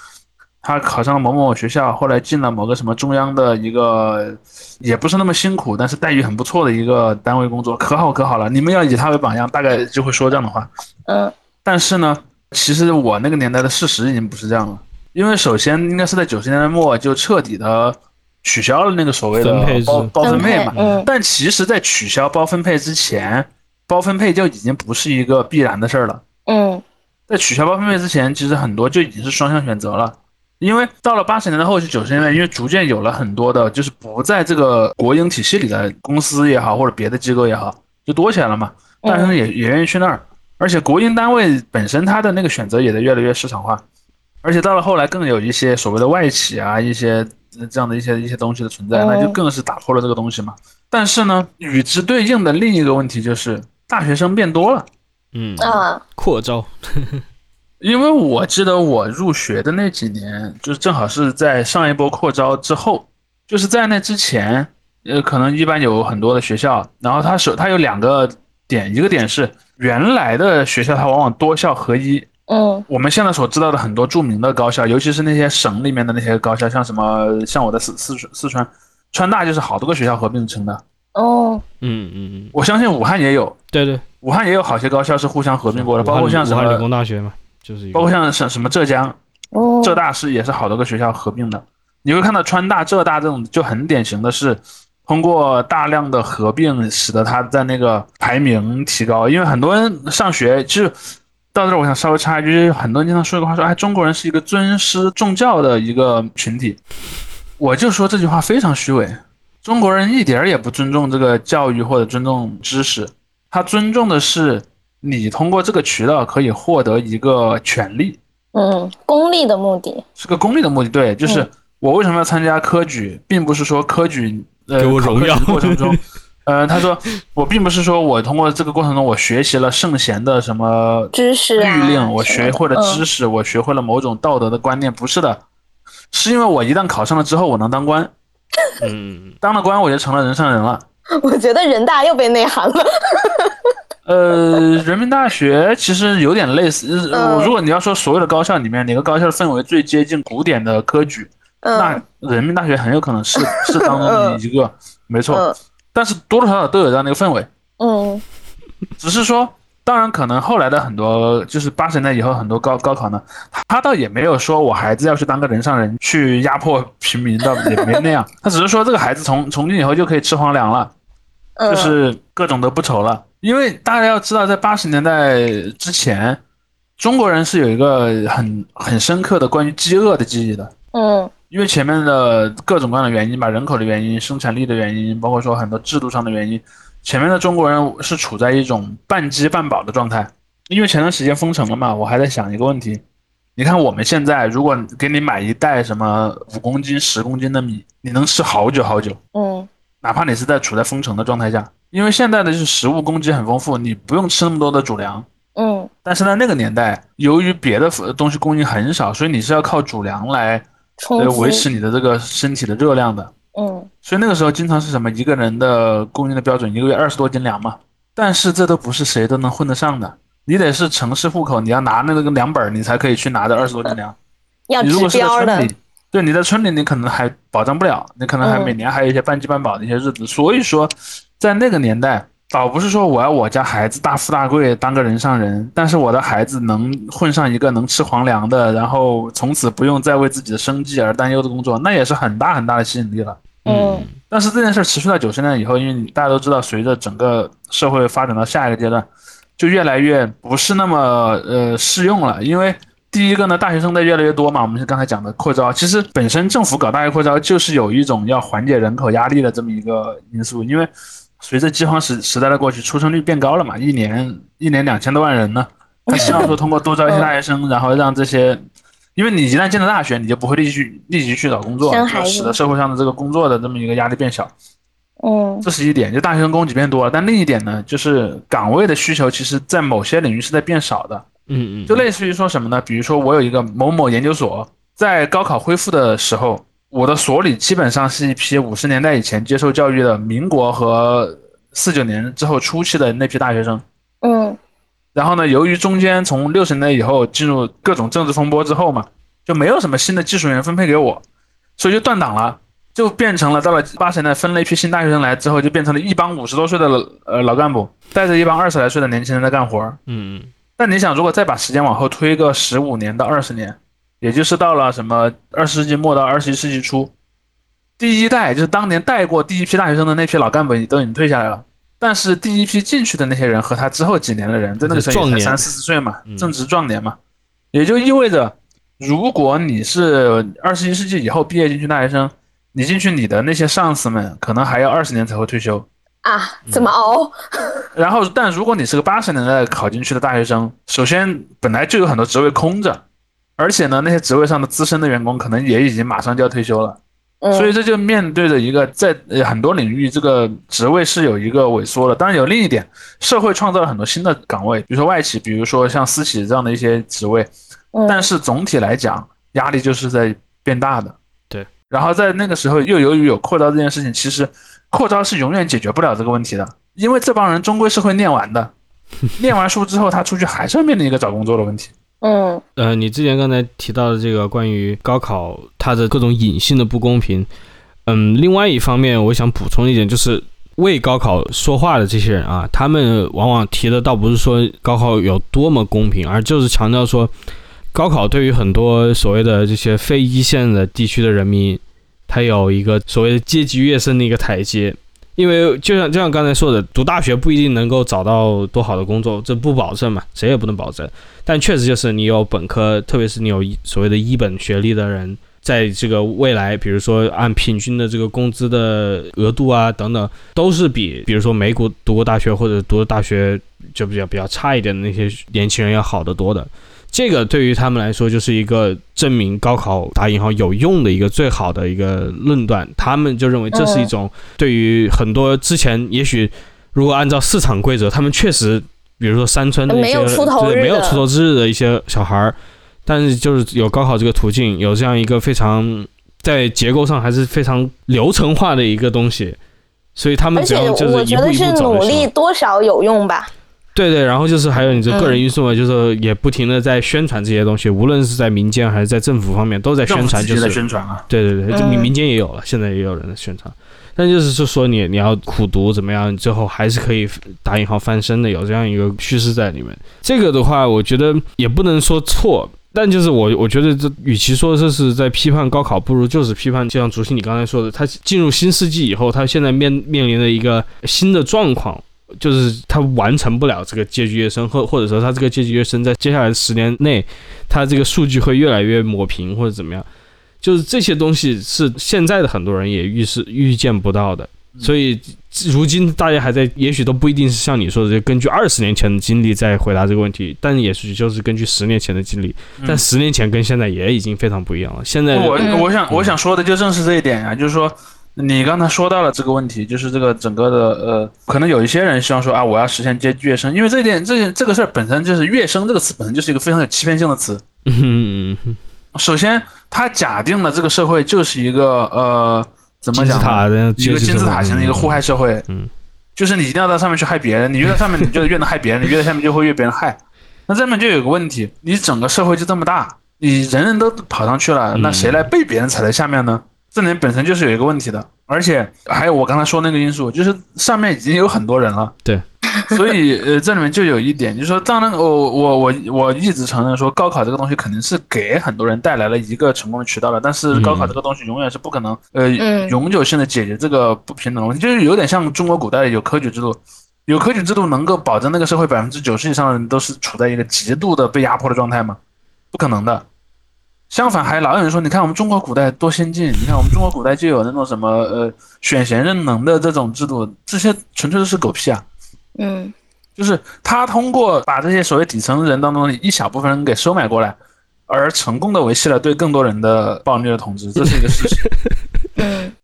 [SPEAKER 3] 他考上了某某学校，后来进了某个什么中央的一个也不是那么辛苦，但是待遇很不错的一个单位工作，可好可好了。你们要以他为榜样，大概就会说这样的话。
[SPEAKER 2] 嗯
[SPEAKER 3] 但是呢，其实我那个年代的事实已经不是这样了，因为首先应该是在九十年代末就彻底的取消了那个所谓的包包分配嘛。
[SPEAKER 2] 嗯
[SPEAKER 3] 但其实，在取消包分配之前，包分配就已经不是一个必然的事儿了。
[SPEAKER 2] 嗯
[SPEAKER 3] 在取消包分配之前，其实很多就已经是双向选择了。因为到了八十年代后期、九十年代，因为逐渐有了很多的，就是不在这个国营体系里的公司也好，或者别的机构也好，就多起来了嘛。大学生也也愿意去那儿，而且国营单位本身它的那个选择也在越来越市场化，而且到了后来更有一些所谓的外企啊，一些呃这样的一些一些东西的存在，那就更是打破了这个东西嘛。但是呢，与之对应的另一个问题就是大学生变多了。
[SPEAKER 1] 嗯，
[SPEAKER 2] 啊
[SPEAKER 1] 扩招，
[SPEAKER 3] 因为我记得我入学的那几年，就是正好是在上一波扩招之后，就是在那之前，呃，可能一般有很多的学校，然后它是它有两个点，一个点是原来的学校它往往多校合一，
[SPEAKER 2] 嗯
[SPEAKER 3] 我们现在所知道的很多著名的高校，尤其是那些省里面的那些高校，像什么像我的四四四川川大就是好多个学校合并成的，
[SPEAKER 2] 哦
[SPEAKER 1] 嗯嗯嗯，
[SPEAKER 3] 我相信武汉也有，
[SPEAKER 1] 对对，
[SPEAKER 3] 武汉也有好些高校是互相合并过的，包括像什
[SPEAKER 1] 武汉理
[SPEAKER 3] 么，
[SPEAKER 1] 工大学嘛，就是
[SPEAKER 3] 包括像什什么浙江。
[SPEAKER 2] 哦
[SPEAKER 3] 浙大是也是好多个学校合并的。你会看到川大、浙大这种就很典型的是，通过大量的合并，使得它在那个排名提高。因为很多人上学，就是到这儿，我想稍微插一句，就是很多人经常说一个话，说哎，中国人是一个尊师重教的一个群体。我就说这句话非常虚伪，中国人一点儿也不尊重这个教育或者尊重知识，他尊重的是你通过这个渠道可以获得一个权利。
[SPEAKER 2] 嗯，功利的目的，
[SPEAKER 3] 是个功利的目的，对，就是
[SPEAKER 2] 嗯
[SPEAKER 3] 我为什么要参加科举，并不是说科举呃
[SPEAKER 1] 给我
[SPEAKER 3] 考科举
[SPEAKER 1] 荣耀
[SPEAKER 3] 的过程中，呃，他说 我并不是说我通过这个过程中我学习了圣贤的什么
[SPEAKER 2] 知识啊
[SPEAKER 3] 律令，我学会了知识，我学会了某种道德的观念，不是的，是因为我一旦考上了之后，我能当官，
[SPEAKER 1] 嗯，
[SPEAKER 3] 当了官我就成了人上人了。
[SPEAKER 2] 嗯 我觉得人大又被内涵了。
[SPEAKER 3] 呃，人民大学其实有点类似。如果你要说所有的高校里面哪个高校的氛围最接近古典的科举，那
[SPEAKER 2] 嗯
[SPEAKER 3] 人民大学很有可能是是当中的一个，没错。
[SPEAKER 2] 嗯
[SPEAKER 3] 但是多多少少都有这样的一个氛围，
[SPEAKER 2] 嗯
[SPEAKER 3] 只是说，当然可能后来的很多就是八十年代以后很多高高考呢，他倒也没有说我孩子要去当个人上人去压迫平民，倒也没那样。他只是说这个孩子从从今以后就可以吃皇粮了。
[SPEAKER 2] 嗯，
[SPEAKER 3] 就是各种都不愁了。因为大家要知道，在八十年代之前，中国人是有一个很很深刻的关于饥饿的记忆的。
[SPEAKER 2] 嗯
[SPEAKER 3] 因为前面的各种各样的原因吧，人口的原因、生产力的原因，包括说很多制度上的原因，前面的中国人是处在一种半饥半饱的状态。因为前段时间封城了嘛，我还在想一个问题：你看我们现在，如果给你买一袋什么五公斤、十公斤的米，你能吃好久好久。
[SPEAKER 2] 嗯
[SPEAKER 3] 哪怕你是在处在封城的状态下，因为现在的就是食物供给很丰富，你不用吃那么多的主粮。
[SPEAKER 2] 嗯
[SPEAKER 3] 但是在那个年代，由于别的东西供应很少，所以你是要靠主粮来
[SPEAKER 2] 冲
[SPEAKER 3] 呃维持你的这个身体的热量的。
[SPEAKER 2] 嗯
[SPEAKER 3] 所以那个时候经常是什么一个人的供应的标准一个月二十多斤粮嘛。但是这都不是谁都能混得上的，你得是城市户口，你要拿那个粮本儿，你才可以去拿这二十多斤粮。
[SPEAKER 2] 要指
[SPEAKER 3] 你如果是在
[SPEAKER 2] 标的
[SPEAKER 3] 村里，对你在村里，你可能还保障不了，你可能还
[SPEAKER 2] 嗯
[SPEAKER 3] 每年还有一些半饥半饱的一些日子。所以说，在那个年代，倒不是说我要我家孩子大富大贵当个人上人，但是我的孩子能混上一个能吃皇粮的，然后从此不用再为自己的生计而担忧的工作，那也是很大很大的吸引力了。
[SPEAKER 2] 嗯
[SPEAKER 3] 但是这件事持续到九十年代以后，因为你大家都知道，随着整个社会发展到下一个阶段，就越来越不是那么呃适用了。因为第一个呢，大学生在越来越多嘛，我们是刚才讲的扩招，其实本身政府搞大学扩招就是有一种要缓解人口压力的这么一个因素，因为随着饥荒时时代的过去，出生率变高了嘛，一年一年两千多万人呢，他希望说通过多招一些大学生，然后让这些。因为你一旦进了大学，你就不会立即去立即去找工作，就使得社会上的这个工作的这么一个压力变小。
[SPEAKER 2] 嗯
[SPEAKER 3] 这是一点，就大学生供给变多了。但另一点呢，就是岗位的需求，其实在某些领域是在变少的。
[SPEAKER 1] 嗯嗯，
[SPEAKER 3] 就类似于说什么呢？比如说我有一个某某研究所，在高考恢复的时候，我的所里基本上是一批五十年代以前接受教育的民国和四九年之后初期的那批大学生。
[SPEAKER 2] 嗯
[SPEAKER 3] 然后呢，由于中间从六十年代以后进入各种政治风波之后嘛，就没有什么新的技术员分配给我，所以就断档了，就变成了到了八十年代分了一批新大学生来之后，就变成了一帮五十多岁的呃老干部带着一帮二十来岁的年轻人在干活儿。
[SPEAKER 1] 嗯嗯
[SPEAKER 3] 但你想，如果再把时间往后推个十五年到二十年，也就是到了什么二十世纪末到二十一世纪初，第一代就是当年带过第一批大学生的那批老干部都已经退下来了。但是第一批进去的那些人和他之后几年的人，在那个时候才三四十岁嘛
[SPEAKER 1] 嗯，
[SPEAKER 3] 正值壮年嘛，也就意味着，如果你是二十一世纪以后毕业进去大学生，你进去你的那些上司们可能还要二十年才会退休。
[SPEAKER 2] 啊，怎么熬？
[SPEAKER 3] 然后，但如果你是个八十年代考进去的大学生，首先本来就有很多职位空着，而且呢，那些职位上的资深的员工可能也已经马上就要退休了。
[SPEAKER 2] 嗯，
[SPEAKER 3] 所以这就面对着一个在呃很多领域这个职位是有一个萎缩的。当然有另一点，社会创造了很多新的岗位，比如说外企，比如说像私企这样的一些职位。
[SPEAKER 2] 嗯
[SPEAKER 3] 但是总体来讲，压力就是在变大的。
[SPEAKER 1] 对。
[SPEAKER 3] 然后在那个时候，又由于有扩招这件事情，其实扩招是永远解决不了这个问题的，因为这帮人终归是会念完的。念完书之后，他出去还是要面临一个找工作的问题。
[SPEAKER 2] 嗯
[SPEAKER 1] 呃，你之前刚才提到的这个关于高考它的各种隐性的不公平，嗯，另外一方面，我想补充一点，就是为高考说话的这些人啊，他们往往提的倒不是说高考有多么公平，而就是强调说，高考对于很多所谓的这些非一线的地区的人民，它有一个所谓的阶级跃升的一个台阶。因为就像就像刚才说的，读大学不一定能够找到多好的工作，这不保证嘛，谁也不能保证。但确实就是你有本科，特别是你有所谓的一本学历的人，在这个未来，比如说按平均的这个工资的额度啊等等，都是比比如说美股读过大学或者读的大学就比较比较差一点的那些年轻人要好得多的。这个对于他们来说就是一个证明高考打引号有用的一个最好的一个论断，他们就认为这是一种对于很多之前也许如果按照市场规则，他们确实比如说山村的一些
[SPEAKER 2] 没有出头
[SPEAKER 1] 没有出头之日的一些小孩儿，但是就是有高考这个途径，有这样一个非常在结构上还是非常流程化的一个东西，所以他们只要就是
[SPEAKER 2] 觉得是努力多少有用吧。
[SPEAKER 1] 对对，然后就是还有你这个人
[SPEAKER 2] 嗯
[SPEAKER 1] 因素嘛，就是也不停的在宣传这些东西，无论是在民间还是在政府方面都在宣传，
[SPEAKER 3] 就是在
[SPEAKER 1] 就是
[SPEAKER 3] 宣传啊。
[SPEAKER 1] 对对对，就民间也有了，现在也有人在宣传，但就是就说你你要苦读怎么样，最后还是可以打引号翻身的，有这样一个趋势在里面。这个的话，我觉得也不能说错。但就是我，我觉得这与其说这是在批判高考，不如就是批判，就像竹溪你刚才说的，他进入新世纪以后，他现在面面临的一个新的状况，就是他完成不了这个阶级跃升，或或者说他这个阶级跃升在接下来十年内，他这个数据会越来越抹平或者怎么样，就是这些东西是现在的很多人也预示预见不到的，所以如今大家还在，也许都不一定是像你说的，就根据二十年前的经历在回答这个问题，但也许就是根据十年前的经历，但
[SPEAKER 3] 嗯
[SPEAKER 1] 十年前跟现在也已经非常不一样了。现在
[SPEAKER 3] 我
[SPEAKER 2] 嗯
[SPEAKER 3] 我想我想说的就正是这一点啊，就是说你刚才说到了这个问题，就是这个整个的呃，可能有一些人希望说啊，我要实现阶级跃升，因为这一点这件这个事儿本身就是跃升这个词本身就是一个非常有欺骗性的词。
[SPEAKER 1] 嗯，
[SPEAKER 3] 首先，它假定了这个社会就是一个呃怎么
[SPEAKER 1] 金字
[SPEAKER 3] 讲呢？
[SPEAKER 1] 塔的
[SPEAKER 3] 一个金字塔型的一个互害社会，
[SPEAKER 1] 嗯，
[SPEAKER 3] 就是你一定要到上面去害别人，你越到上面，你就越能害别人，你越到下面就会越别人害。那这面就有个问题，你整个社会就这么大，你人人都跑上去了，
[SPEAKER 1] 嗯
[SPEAKER 3] 那谁来被别人踩在下面呢？这里面本身就是有一个问题的，而且还有我刚才说那个因素，就是上面已经有很多人了，
[SPEAKER 1] 对，
[SPEAKER 3] 所以呃这里面就有一点，就是说，当然我我我我一直承认说高考这个东西肯定是给很多人带来了一个成功的渠道的，但是高考这个东西永远是不可能呃
[SPEAKER 2] 嗯
[SPEAKER 3] 永久性的解决这个不平等的问题，就是有点像中国古代有科举制度，有科举制度能够保证那个社会百分之九十以上的人都是处在一个极度的被压迫的状态吗？不可能的。相反，还老有人说，你看我们中国古代多先进，你看我们中国古代就有那种什么呃选贤任能的这种制度，这些纯粹都是狗屁啊！
[SPEAKER 2] 嗯
[SPEAKER 3] 就是他通过把这些所谓底层人当中的一小部分人给收买过来，而成功的维系了对更多人的暴虐的统治，这是一个事实。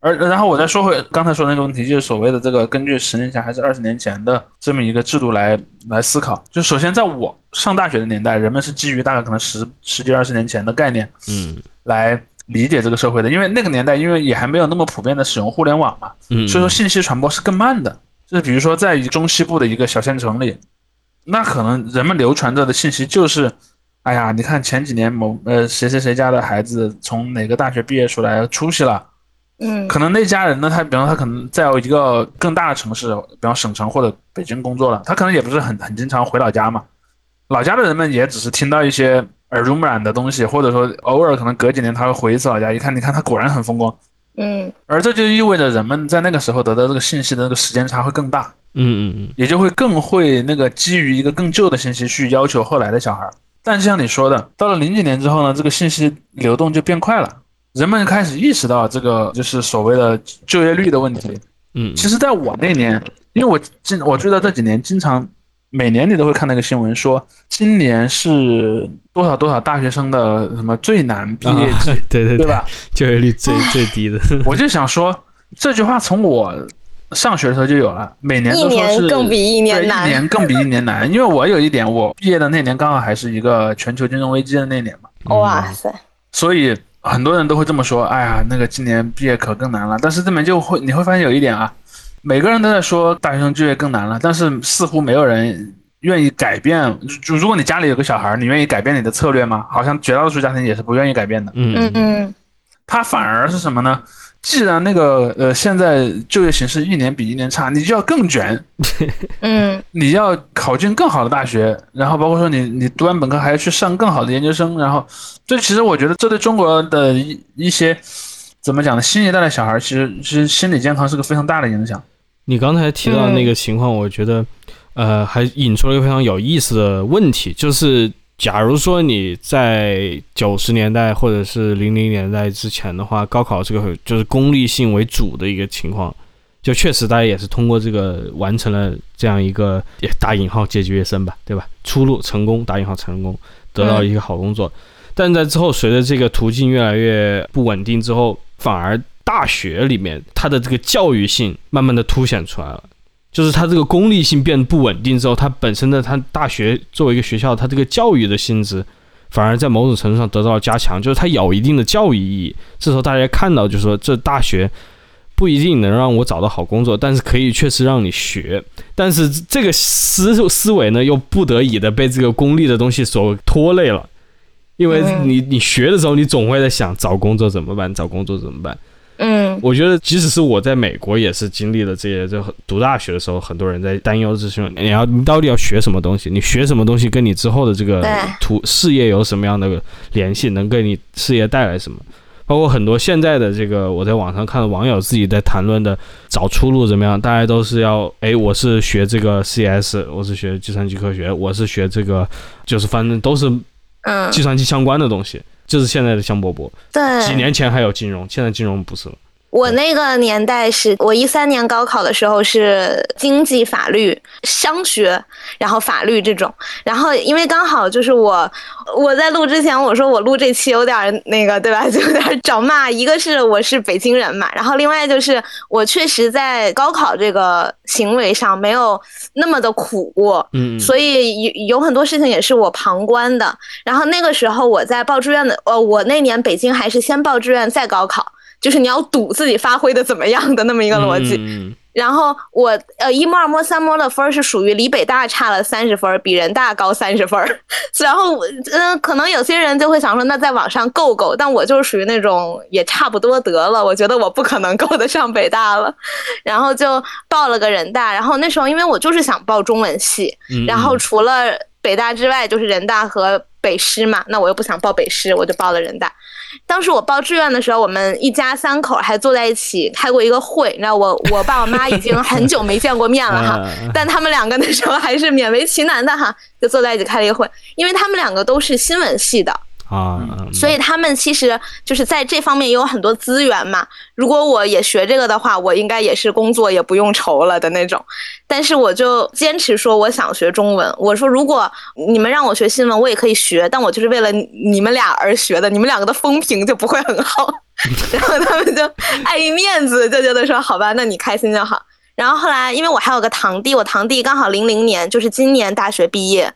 [SPEAKER 2] 嗯
[SPEAKER 3] 而然后我再说回刚才说的那个问题，就是所谓的这个根据十年前还是二十年前的这么一个制度来来思考。就首先在我上大学的年代，人们是基于大概可能十十几二十年前的概念
[SPEAKER 1] 嗯
[SPEAKER 3] 来理解这个社会的，因为那个年代因为也还没有那么普遍的使用互联网嘛，
[SPEAKER 1] 嗯，
[SPEAKER 3] 所以说信息传播是更慢的。就是比如说在中西部的一个小县城里，那可能人们流传着的信息就是，哎呀，你看前几年某呃谁谁谁家的孩子从哪个大学毕业出来出息了。
[SPEAKER 2] 嗯
[SPEAKER 3] 可能那家人呢，他比方说他可能在一个更大的城市，比方省城或者北京工作了，他可能也不是很很经常回老家嘛。老家的人们也只是听到一些耳濡目染的东西，或者说偶尔可能隔几年他会回一次老家，一看，你看他果然很风光。
[SPEAKER 2] 嗯
[SPEAKER 3] 而这就意味着人们在那个时候得到这个信息的那个时间差会更大。
[SPEAKER 1] 嗯嗯嗯，
[SPEAKER 3] 也就会更会那个基于一个更旧的信息去要求后来的小孩儿。但像你说的，到了零几年之后呢，这个信息流动就变快了，人们开始意识到这个就是所谓的就业率的问题。
[SPEAKER 1] 嗯，
[SPEAKER 3] 其实，在我那年，因为我经我记得这几年经常每年你都会看那个新闻，说今年是多少多少大学生的什么最难毕业季，
[SPEAKER 1] 啊对对
[SPEAKER 3] 对吧？
[SPEAKER 1] 就业率最最低的，
[SPEAKER 3] 我就想说这句话从我上学的时候就有了，每年
[SPEAKER 2] 一
[SPEAKER 3] 都说是
[SPEAKER 2] 年更比一年难
[SPEAKER 3] 一年更比一年难。因为我有一点，我毕业的那年刚好还是一个全球金融危机的那年嘛，
[SPEAKER 2] 哇塞，
[SPEAKER 3] 所以很多人都会这么说。哎呀，那个今年毕业可更难了。但是这边就会你会发现有一点啊，每个人都在说大学生就业更难了，但是似乎没有人愿意改变。就如果你家里有个小孩，你愿意改变你的策略吗？好像绝大多数家庭也是不愿意改变的。
[SPEAKER 1] 嗯
[SPEAKER 2] 嗯嗯
[SPEAKER 3] 他反而是什么呢？既然那个呃现在就业形势一年比一年差，你就要更卷，
[SPEAKER 2] 嗯
[SPEAKER 3] 你要考进更好的大学，然后包括说你你读完本科还要去上更好的研究生，然后这其实我觉得这对中国的一一些怎么讲呢？新一代的小孩其实其实心理健康是个非常大的影响。
[SPEAKER 1] 你刚才提到那个情况，我觉得，呃，还引出了一个非常有意思的问题，就是假如说你在九十年代或者是零零年代之前的话，高考这个就是功利性为主的一个情况，就确实大家也是通过这个完成了这样一个也打引号阶级跃升吧，对吧？出路成功打引号成功，得到一个好工作。但在之后，随着这个途径越来越不稳定之后，反而大学里面它的这个教育性慢慢的凸显出来了。就是它这个功利性变得不稳定之后，它本身的它大学作为一个学校，它这个教育的性质反而在某种程度上得到了加强，就是它有一定的教育意义。这时候大家看到，就是说这大学不一定能让我找到好工作，但是可以确实让你学。但是这个思思维呢，又不得已的被这个功利的东西所拖累了。因为你你学的时候，你总会在想找工作怎么办？找工作怎么办？
[SPEAKER 2] 嗯
[SPEAKER 1] 我觉得，即使是我在美国，也是经历了这些。就读大学的时候，很多人在担忧这些：你要你到底要学什么东西？你学什么东西跟你之后的这个
[SPEAKER 2] 对
[SPEAKER 1] 途事业有什么样的联系？能给你事业带来什么？包括很多现在的这个，我在网上看到网友自己在谈论的找出路怎么样，大家都是要，哎，我是学这个 CS，我是学计算机科学，我是学这个，就是反正都是
[SPEAKER 2] 嗯，
[SPEAKER 1] 计算机相关的东西，就是现在的香饽饽。
[SPEAKER 2] 对，
[SPEAKER 1] 几年前还有金融，现在金融不是了。
[SPEAKER 2] 我那个年代是我一三年高考的时候是经济、法律、商学，然后法律这种。然后因为刚好就是我我在录之前我说我录这期有点儿那个对吧，就有点儿找骂。一个是我是北京人嘛，然后另外就是我确实在高考这个行为上没有那么的苦过，
[SPEAKER 1] 嗯，
[SPEAKER 2] 所以有有很多事情也是我旁观的。然后那个时候我在报志愿的，呃，我那年北京还是先报志愿再高考，就是你要赌自己发挥的怎么样的那么一个逻辑。
[SPEAKER 1] 嗯
[SPEAKER 2] 然后我呃一模二模三模的分儿是属于离北大差了三十分儿，比人大高三十分儿。然后我嗯、呃，可能有些人就会想说，那在网上够够，但我就是属于那种也差不多得了，我觉得我不可能 够得上北大了，然后就报了个人大。然后那时候因为我就是想报中文系，
[SPEAKER 1] 嗯，
[SPEAKER 2] 然后除了北大之外就是人大和北师嘛，那我又不想报北师，我就报了人大。当时我报志愿的时候，我们一家三口还坐在一起开过一个会，你知道我我爸我妈已经很久没见过面了哈，
[SPEAKER 1] 嗯
[SPEAKER 2] 但他们两个那时候还是勉为其难的哈，就坐在一起开了一个会，因为他们两个都是新闻系的，
[SPEAKER 1] 啊，
[SPEAKER 2] 所以他们其实就是在这方面也有很多资源嘛。如果我也学这个的话，我应该也是工作也不用愁了的那种。但是我就坚持说我想学中文。我说如果你们让我学新闻，我也可以学，但我就是为了你们俩而学的，你们两个的风评就不会很好。然后他们就碍于面子，就觉得说好吧，那你开心就好。然后后来，因为我还有个堂弟，我堂弟刚好零零年，就是今年大学毕业，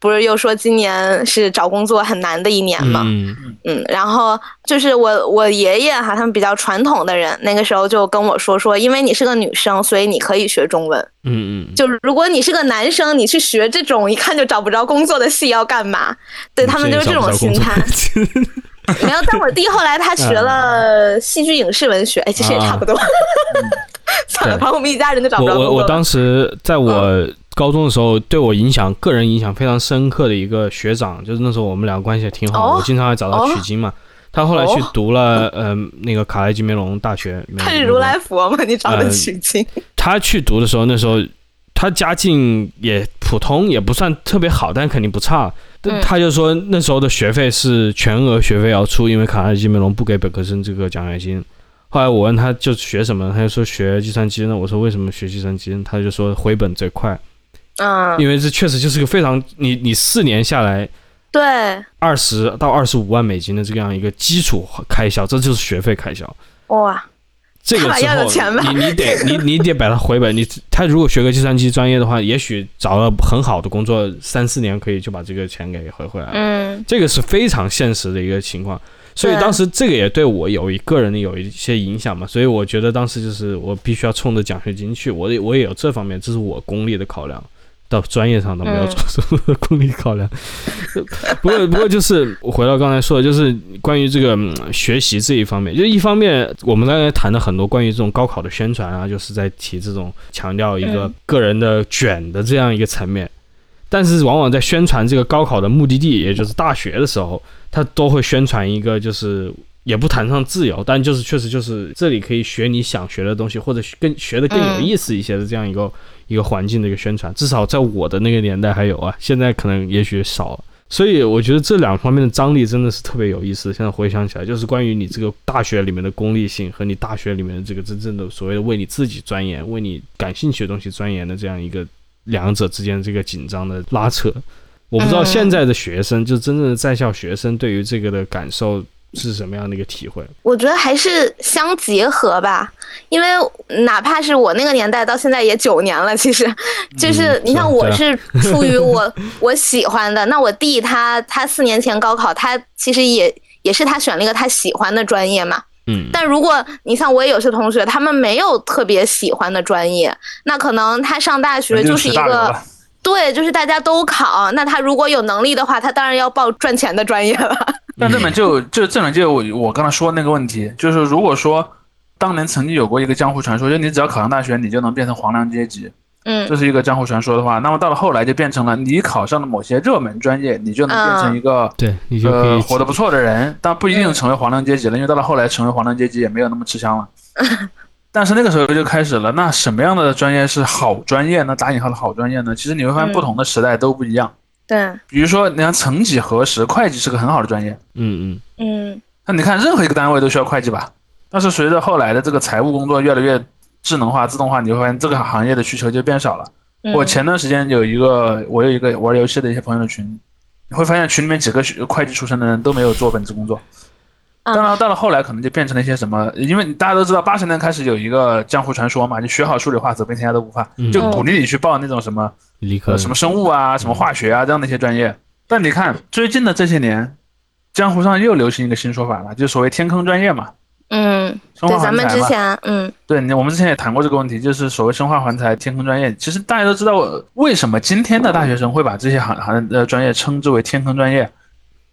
[SPEAKER 2] 不是又说今年是找工作很难的一年嘛？
[SPEAKER 1] 嗯
[SPEAKER 2] 嗯，然后就是我我爷爷哈，他们比较传统的人，那个时候就跟我说说，因为你是个女生，所以你可以学中文。
[SPEAKER 1] 嗯嗯，
[SPEAKER 2] 就如果你是个男生，你去学这种一看就找不着工作的戏要干嘛？对他们就是这种心态。没有，但我弟后来他学 了戏剧影视文学，哎，其实也差不多。反正我们一家人都找不
[SPEAKER 1] 我。我我当时在我高中的时候，对我影响个人影响非常深刻的一个学长，就是那时候我们俩关系也挺好，
[SPEAKER 2] 哦
[SPEAKER 1] 我经常还找他取经嘛。他后来去读了呃那个卡莱基梅隆大学，
[SPEAKER 2] 他是如来佛吗？你找的
[SPEAKER 1] 呃
[SPEAKER 2] 取经？
[SPEAKER 1] 他去读的时候，那时候他家境也普通，也不算特别好，但肯定不差。他就说那时候的学费是全额学费要出，因为卡耐基梅隆不给本科生这个奖学金。后来我问他就学什么，他就说学计算机呢。我说为什么学计算机呢？他就说回本最快，
[SPEAKER 2] 嗯，
[SPEAKER 1] 因为这确实就是个非常你你四年下来
[SPEAKER 2] 对，
[SPEAKER 1] 二十到二十五万美金的这样一个基础开销，这就是学费开销。
[SPEAKER 2] 哇，
[SPEAKER 1] 这个时候你你得你你得把它回本。你他如果学个计算机专业的话，也许找了很好的工作，三四年可以就把这个钱给回回来了。
[SPEAKER 2] 嗯
[SPEAKER 1] 这个是非常现实的一个情况。所以当时这个也对我有一个人的有一些影响嘛，所以我觉得当时就是我必须要冲着奖学金去，我也我也有这方面，这是我功利的考量。到专业上都没有
[SPEAKER 2] 嗯。
[SPEAKER 1] 做什么功利考量，不过不过就是我回到刚才说的，就是关于这个、嗯学习这一方面，就一方面我们刚才谈了很多关于这种高考的宣传啊，就是在提这种强调一个
[SPEAKER 2] 嗯。
[SPEAKER 1] 个人的卷的这样一个层面，但是往往在宣传这个高考的目的地，也就是大学的时候，他都会宣传一个就是。也不谈上自由，但就是确实就是这里可以学你想学的东西，或者更学的更有意思一些的这样一个、一个环境的一个宣传。至少在我的那个年代还有啊，现在可能也许少了。所以我觉得这两方面的张力真的是特别有意思。现在回想起来，就是关于你这个大学里面的功利性和你大学里面的这个真正的所谓的为你自己钻研、为你感兴趣的东西钻研的这样一个两者之间这个紧张的拉扯。我不知道
[SPEAKER 2] 嗯
[SPEAKER 1] 现在的学生，就真正的在校学生对于这个的感受是什么样的一个体会？
[SPEAKER 2] 我觉得还是相结合吧，因为哪怕是我那个年代到现在也九年了，其实就是
[SPEAKER 1] 嗯
[SPEAKER 2] 你像我是出于我 我喜欢的，那我弟他他四年前高考，他其实也也是他选了一个他喜欢的专业嘛。
[SPEAKER 1] 嗯，
[SPEAKER 2] 但如果你像我也有些同学，他们没有特别喜欢的专业，那可能他上大学就是一个 对，就是大家都考，那他如果有能力的话，他当然要报赚钱的专业了。
[SPEAKER 3] 那这本就就这里面就我我刚才说那个问题，就是如果说当年曾经有过一个江湖传说，就你只要考上大学，你就能变成皇粮阶级，
[SPEAKER 2] 嗯
[SPEAKER 3] 这是一个江湖传说的话，那么到了后来就变成了你考上了某些热门专业，你就能变成一个、
[SPEAKER 1] 对你就可以
[SPEAKER 3] 呃活得不错的人，但不一定成为皇粮阶级了，因为到了后来成为皇粮阶级也没有那么吃香了。但是那个时候就开始了，那什么样的专业是好专业呢？打引号的好专业呢？其实你会发现
[SPEAKER 2] 嗯
[SPEAKER 3] 不同的时代都不一样。
[SPEAKER 2] 对，
[SPEAKER 3] 比如说，你看曾几何时，会计是个很好的专业，
[SPEAKER 1] 嗯嗯
[SPEAKER 2] 嗯
[SPEAKER 3] 那你看任何一个单位都需要会计吧？但是随着后来的这个财务工作越来越智能化、自动化，你会发现这个行业的需求就变少了。
[SPEAKER 2] 嗯，
[SPEAKER 3] 我前段时间有一个，我有一个玩游戏的一些朋友的群，你会发现群里面几个学会计出身的人都没有做本职工作。
[SPEAKER 2] 嗯
[SPEAKER 3] 当然，到了后来可能就变成了一些什么，因为大家都知道八十年开始有一个江湖传说嘛，你学好数理化，走遍天下都不怕，
[SPEAKER 1] 嗯
[SPEAKER 3] 就鼓励你去报那种什么
[SPEAKER 1] 理科
[SPEAKER 3] 呃什么生物啊、什么化学啊这样的一些专业。但你看最近的这些年，江湖上又流行一个新说法了，就所谓天坑专业嘛，
[SPEAKER 2] 嗯，
[SPEAKER 3] 生
[SPEAKER 2] 对，咱们
[SPEAKER 3] 化环材嘛。
[SPEAKER 2] 之前，嗯
[SPEAKER 3] 对，你我们之前也谈过这个问题，就是所谓生化环材、天坑专业。其实大家都知道，为什么今天的大学生会把这些行行呃专业称之为天坑专业？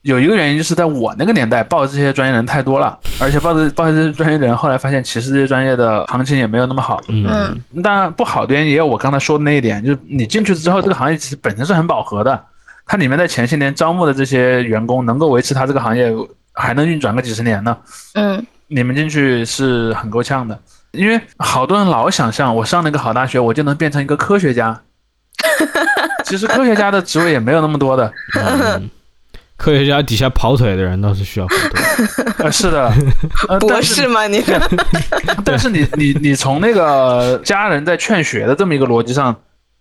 [SPEAKER 3] 有一个原因就是在我那个年代报这些专业人太多了，而且报这报这些专业的人，后来发现其实这些专业的行情也没有那么好。
[SPEAKER 1] 嗯
[SPEAKER 2] 嗯
[SPEAKER 3] 当然不好的原因也有我刚才说的那一点，就是你进去之后，这个行业其实本身是很饱和的，它里面在前些年招募的这些员工能够维持它这个行业还能运转个几十年呢。
[SPEAKER 2] 嗯
[SPEAKER 3] 你们进去是很够呛的，因为好多人老想象我上了一个好大学，我就能变成一个科学家。其实科学家的职位也没有那么多的，
[SPEAKER 1] 嗯，科学家底下跑腿的人倒是需要很多。
[SPEAKER 3] 呃，是的，呃，
[SPEAKER 2] 博
[SPEAKER 3] 但是
[SPEAKER 2] 士吗？你
[SPEAKER 3] 但是你你你从那个家人在劝学的这么一个逻辑上，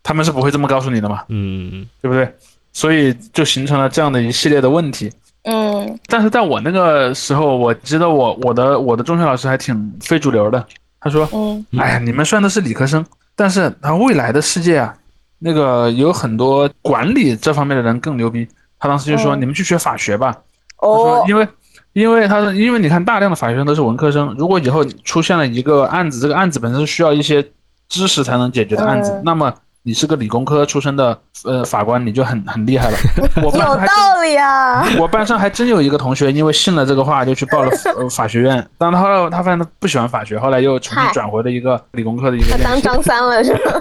[SPEAKER 3] 他们是不会这么告诉你的嘛，
[SPEAKER 1] 嗯嗯
[SPEAKER 3] 对不对？所以就形成了这样的一系列的问题。
[SPEAKER 2] 嗯。
[SPEAKER 3] 但是在我那个时候，我记得我我的我的中学老师还挺非主流的，他说，
[SPEAKER 2] 嗯
[SPEAKER 1] 嗯
[SPEAKER 3] 哎呀，你们虽然都是理科生，但是他未来的世界啊，那个有很多管理这方面的人更牛逼。他当时就说，
[SPEAKER 2] 嗯
[SPEAKER 3] 你们去学法学吧。他说
[SPEAKER 2] 哦，
[SPEAKER 3] 因为因为他说，因为你看大量的法学生都是文科生，如果以后出现了一个案子，这个案子本身是需要一些知识才能解决的案子，
[SPEAKER 2] 嗯。
[SPEAKER 3] 那么你是个理工科出身的呃法官，你就很很厉害了。我班
[SPEAKER 2] 有道理啊。
[SPEAKER 3] 我班上还真有一个同学，因为信了这个话，就去报了 呃法学院。但他后来他发现他不喜欢法学，后来又重新转回了一个理工科的一个
[SPEAKER 2] 他当。张三了是吧？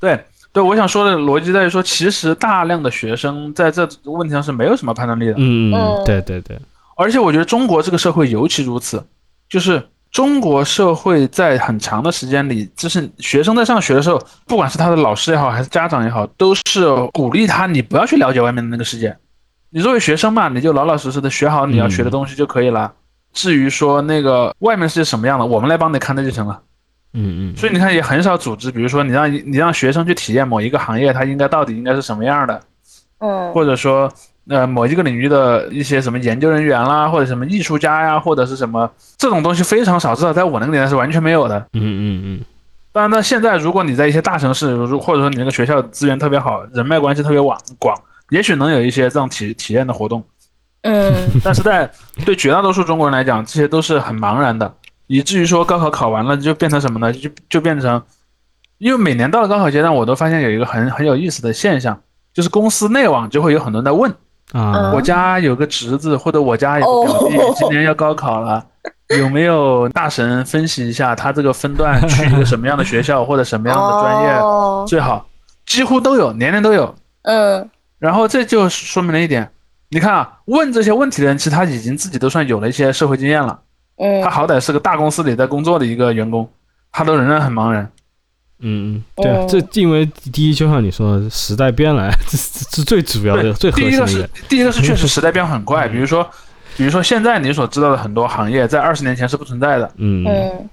[SPEAKER 3] 对对，我想说的逻辑在于说，其实大量的学生在这问题上是没有什么判断力的。
[SPEAKER 1] 嗯对对对，
[SPEAKER 3] 而且我觉得中国这个社会尤其如此，就是中国社会在很长的时间里，就是学生在上学的时候，不管是他的老师也好，还是家长也好，都是鼓励他，你不要去了解外面的那个世界。你作为学生嘛，你就老老实实的学好你要学的东西就可以了。至于说那个外面是什么样的，我们来帮你看的就行了。
[SPEAKER 1] 嗯嗯，
[SPEAKER 3] 所以你看，也很少组织，比如说你让你让学生去体验某一个行业，它应该到底应该是什么样的，
[SPEAKER 2] 嗯
[SPEAKER 3] 或者说呃某一个领域的一些什么研究人员啦，或者什么艺术家呀，或者是什么这种东西非常少，至少在我那个年代是完全没有的。
[SPEAKER 1] 嗯嗯嗯，
[SPEAKER 3] 当然呢，现在如果你在一些大城市，如或者说你那个学校资源特别好，人脉关系特别广广，也许能有一些这样体体验的活动。
[SPEAKER 2] 嗯
[SPEAKER 3] 但是在对绝大多数中国人来讲，这些都是很茫然的，以至于说高考考完了就变成什么呢？就就变成，因为每年到了高考阶段，我都发现有一个很很有意思的现象，就是公司内网就会有很多人在问，
[SPEAKER 1] 啊，
[SPEAKER 3] 我家有个侄子或者我家有个表弟
[SPEAKER 2] 哦
[SPEAKER 3] 今年要高考了。有没有大神分析一下他这个分段去一个什么样的学校或者什么样的专业
[SPEAKER 2] 哦
[SPEAKER 3] 最好？几乎都有，年年都有。
[SPEAKER 2] 嗯
[SPEAKER 3] 然后这就说明了一点，你看啊，问这些问题的人，其实他已经自己都算有了一些社会经验了。
[SPEAKER 2] 嗯
[SPEAKER 3] 他好歹是个大公司里在工作的一个员工，他都仍然很茫然。
[SPEAKER 1] 嗯嗯，对这因为第一就像你说的，时代变了，这是这最主要的、最核
[SPEAKER 3] 第一个是。第一个是确实时代变化很快，比如说，比如说现在你所知道的很多行业，在二十年前是不存在的，
[SPEAKER 1] 嗯。
[SPEAKER 2] 嗯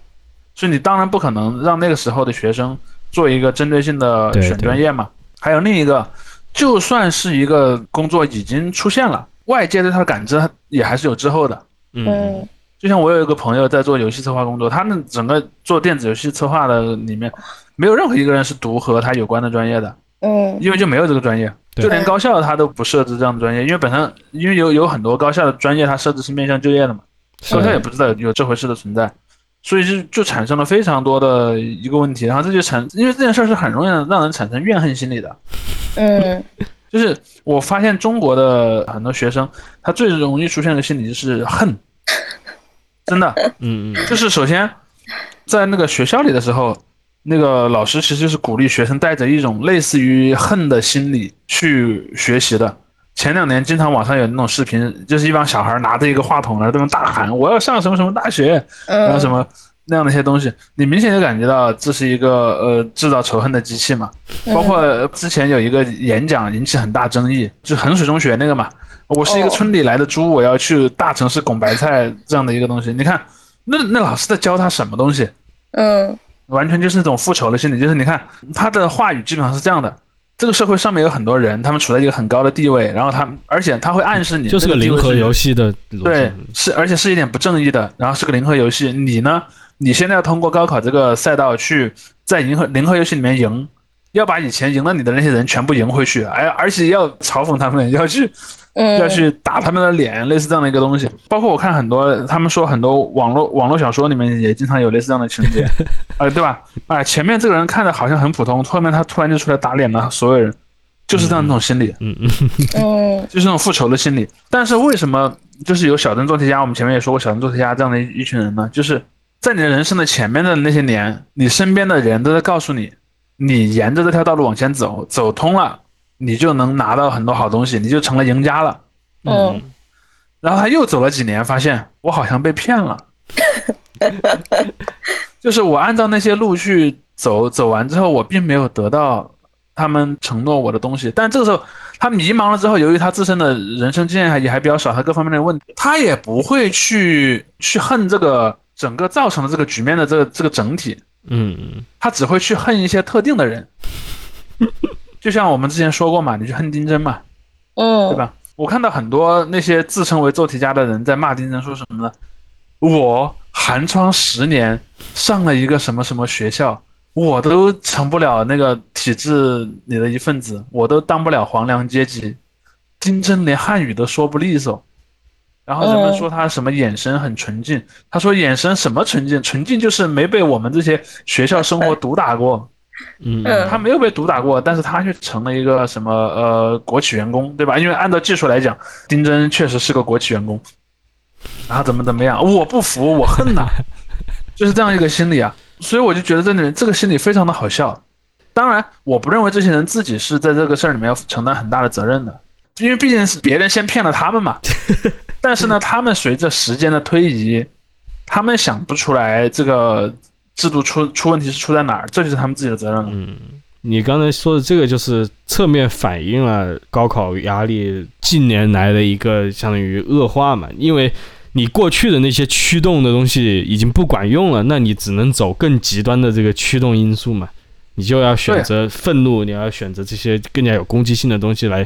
[SPEAKER 3] 所以你当然不可能让那个时候的学生做一个针对性的选专业嘛。还有另一个，就算是一个工作已经出现了，外界对它的感知也还是有滞后的。
[SPEAKER 1] 嗯。
[SPEAKER 2] 嗯
[SPEAKER 3] 就像我有一个朋友在做游戏策划工作，他们整个做电子游戏策划的里面，没有任何一个人是读和他有关的专业的，
[SPEAKER 2] 嗯。
[SPEAKER 3] 因为就没有这个专业，
[SPEAKER 1] 对。
[SPEAKER 3] 就连高校他都不设置这样的专业，因为本身因为有有很多高校的专业它设置是面向就业的嘛，
[SPEAKER 1] 是。
[SPEAKER 3] 高校也不知道有这回事的存在，所以就就产生了非常多的一个问题，然后这就产，因为这件事儿是很容易让人产生怨恨心理的，
[SPEAKER 2] 嗯。
[SPEAKER 3] 就是我发现中国的很多学生，他最容易出现的心理就是恨，真的。
[SPEAKER 1] 嗯嗯。
[SPEAKER 3] 就是首先，在那个学校里的时候，那个老师其实就是鼓励学生带着一种类似于恨的心理去学习的。前两年经常网上有那种视频，就是一帮小孩拿着一个话筒，然后在那大喊“我要上什么什么大学”，然后什
[SPEAKER 2] 嗯
[SPEAKER 3] 么那样的一些东西，你明显就感觉到这是一个呃制造仇恨的机器嘛。包括之前有一个演讲引起很大争议，就衡水中学那个嘛，我是一个
[SPEAKER 2] 哦
[SPEAKER 3] 村里来的猪，我要去大城市拱白菜这样的一个东西。你看，那那老师在教他什么东西？
[SPEAKER 2] 嗯
[SPEAKER 3] 完全就是那种复仇的心理，就是你看他的话语基本上是这样的。这个社会上面有很多人，他们处在一个很高的地位，然后他，而且他会暗示你，
[SPEAKER 1] 就是个零和游
[SPEAKER 3] 戏，
[SPEAKER 1] 的。
[SPEAKER 3] 对，是而且是一点不正义的，然后是个零和游戏。你呢，你现在要通过高考这个赛道去在零和零和游戏里面赢，要把以前赢了你的那些人全部赢回去，哎，而且要嘲讽他们，要去
[SPEAKER 2] 嗯
[SPEAKER 3] 要去打他们的脸，类似这样的一个东西。包括我看很多，他们说很多网络网络小说里面也经常有类似这样的情节，啊、对吧？啊、前面这个人看着好像很普通，后面他突然就出来打脸了所有人，就是这样一种心理，
[SPEAKER 1] 嗯嗯
[SPEAKER 2] 嗯
[SPEAKER 3] 就是那种复仇的心理。但是为什么就是有小镇做题家？我们前面也说过小镇做题家这样的一一群人呢？就是在你的人生的前面的那些年，你身边的人都在告诉你，你沿着这条道路往前走，走通了，你就能拿到很多好东西，你就成了赢家了。
[SPEAKER 2] 嗯
[SPEAKER 3] 然后他又走了几年，发现我好像被骗了。就是我按照那些路去走，走完之后，我并没有得到他们承诺我的东西。但这个时候，他迷茫了之后，由于他自身的人生经验还也还比较少，他各方面的问题，他也不会去去恨这个整个造成的这个局面的这个这个整体，
[SPEAKER 1] 嗯嗯
[SPEAKER 3] 他只会去恨一些特定的人。就像我们之前说过嘛，你去恨丁真嘛，
[SPEAKER 2] 嗯，
[SPEAKER 3] 对？吧？我看到很多那些自称为做题家的人在骂丁真，说什么呢？我寒窗十年上了一个什么什么学校，我都成不了那个体制里的一份子，我都当不了皇粮阶级。丁真连汉语都说不利索，然后人们
[SPEAKER 2] 嗯
[SPEAKER 3] 说他什么眼神很纯净，他说眼神什么纯净？纯净就是没被我们这些学校生活毒打过。
[SPEAKER 1] 嗯
[SPEAKER 2] 嗯
[SPEAKER 3] 他没有被毒打过，但是他却成了一个什么呃国企员工，对吧？因为按照技术来讲，丁真确实是个国企员工，然后怎么怎么样，我不服，我恨呐，就是这样一个心理啊。所以我就觉得这里这个心理非常的好笑。当然，我不认为这些人自己是在这个事儿里面要承担很大的责任的，因为毕竟是别人先骗了他们嘛。但是呢，他们随着时间的推移，他们想不出来这个制度出出问题是出在哪儿，这就是他们自己的责任了。
[SPEAKER 1] 嗯，你刚才说的这个就是侧面反映了高考压力近年来的一个相当于恶化嘛，因为你过去的那些驱动的东西已经不管用了，那你只能走更极端的这个驱动因素嘛，你就要选择愤怒，你要选择这些更加有攻击性的东西来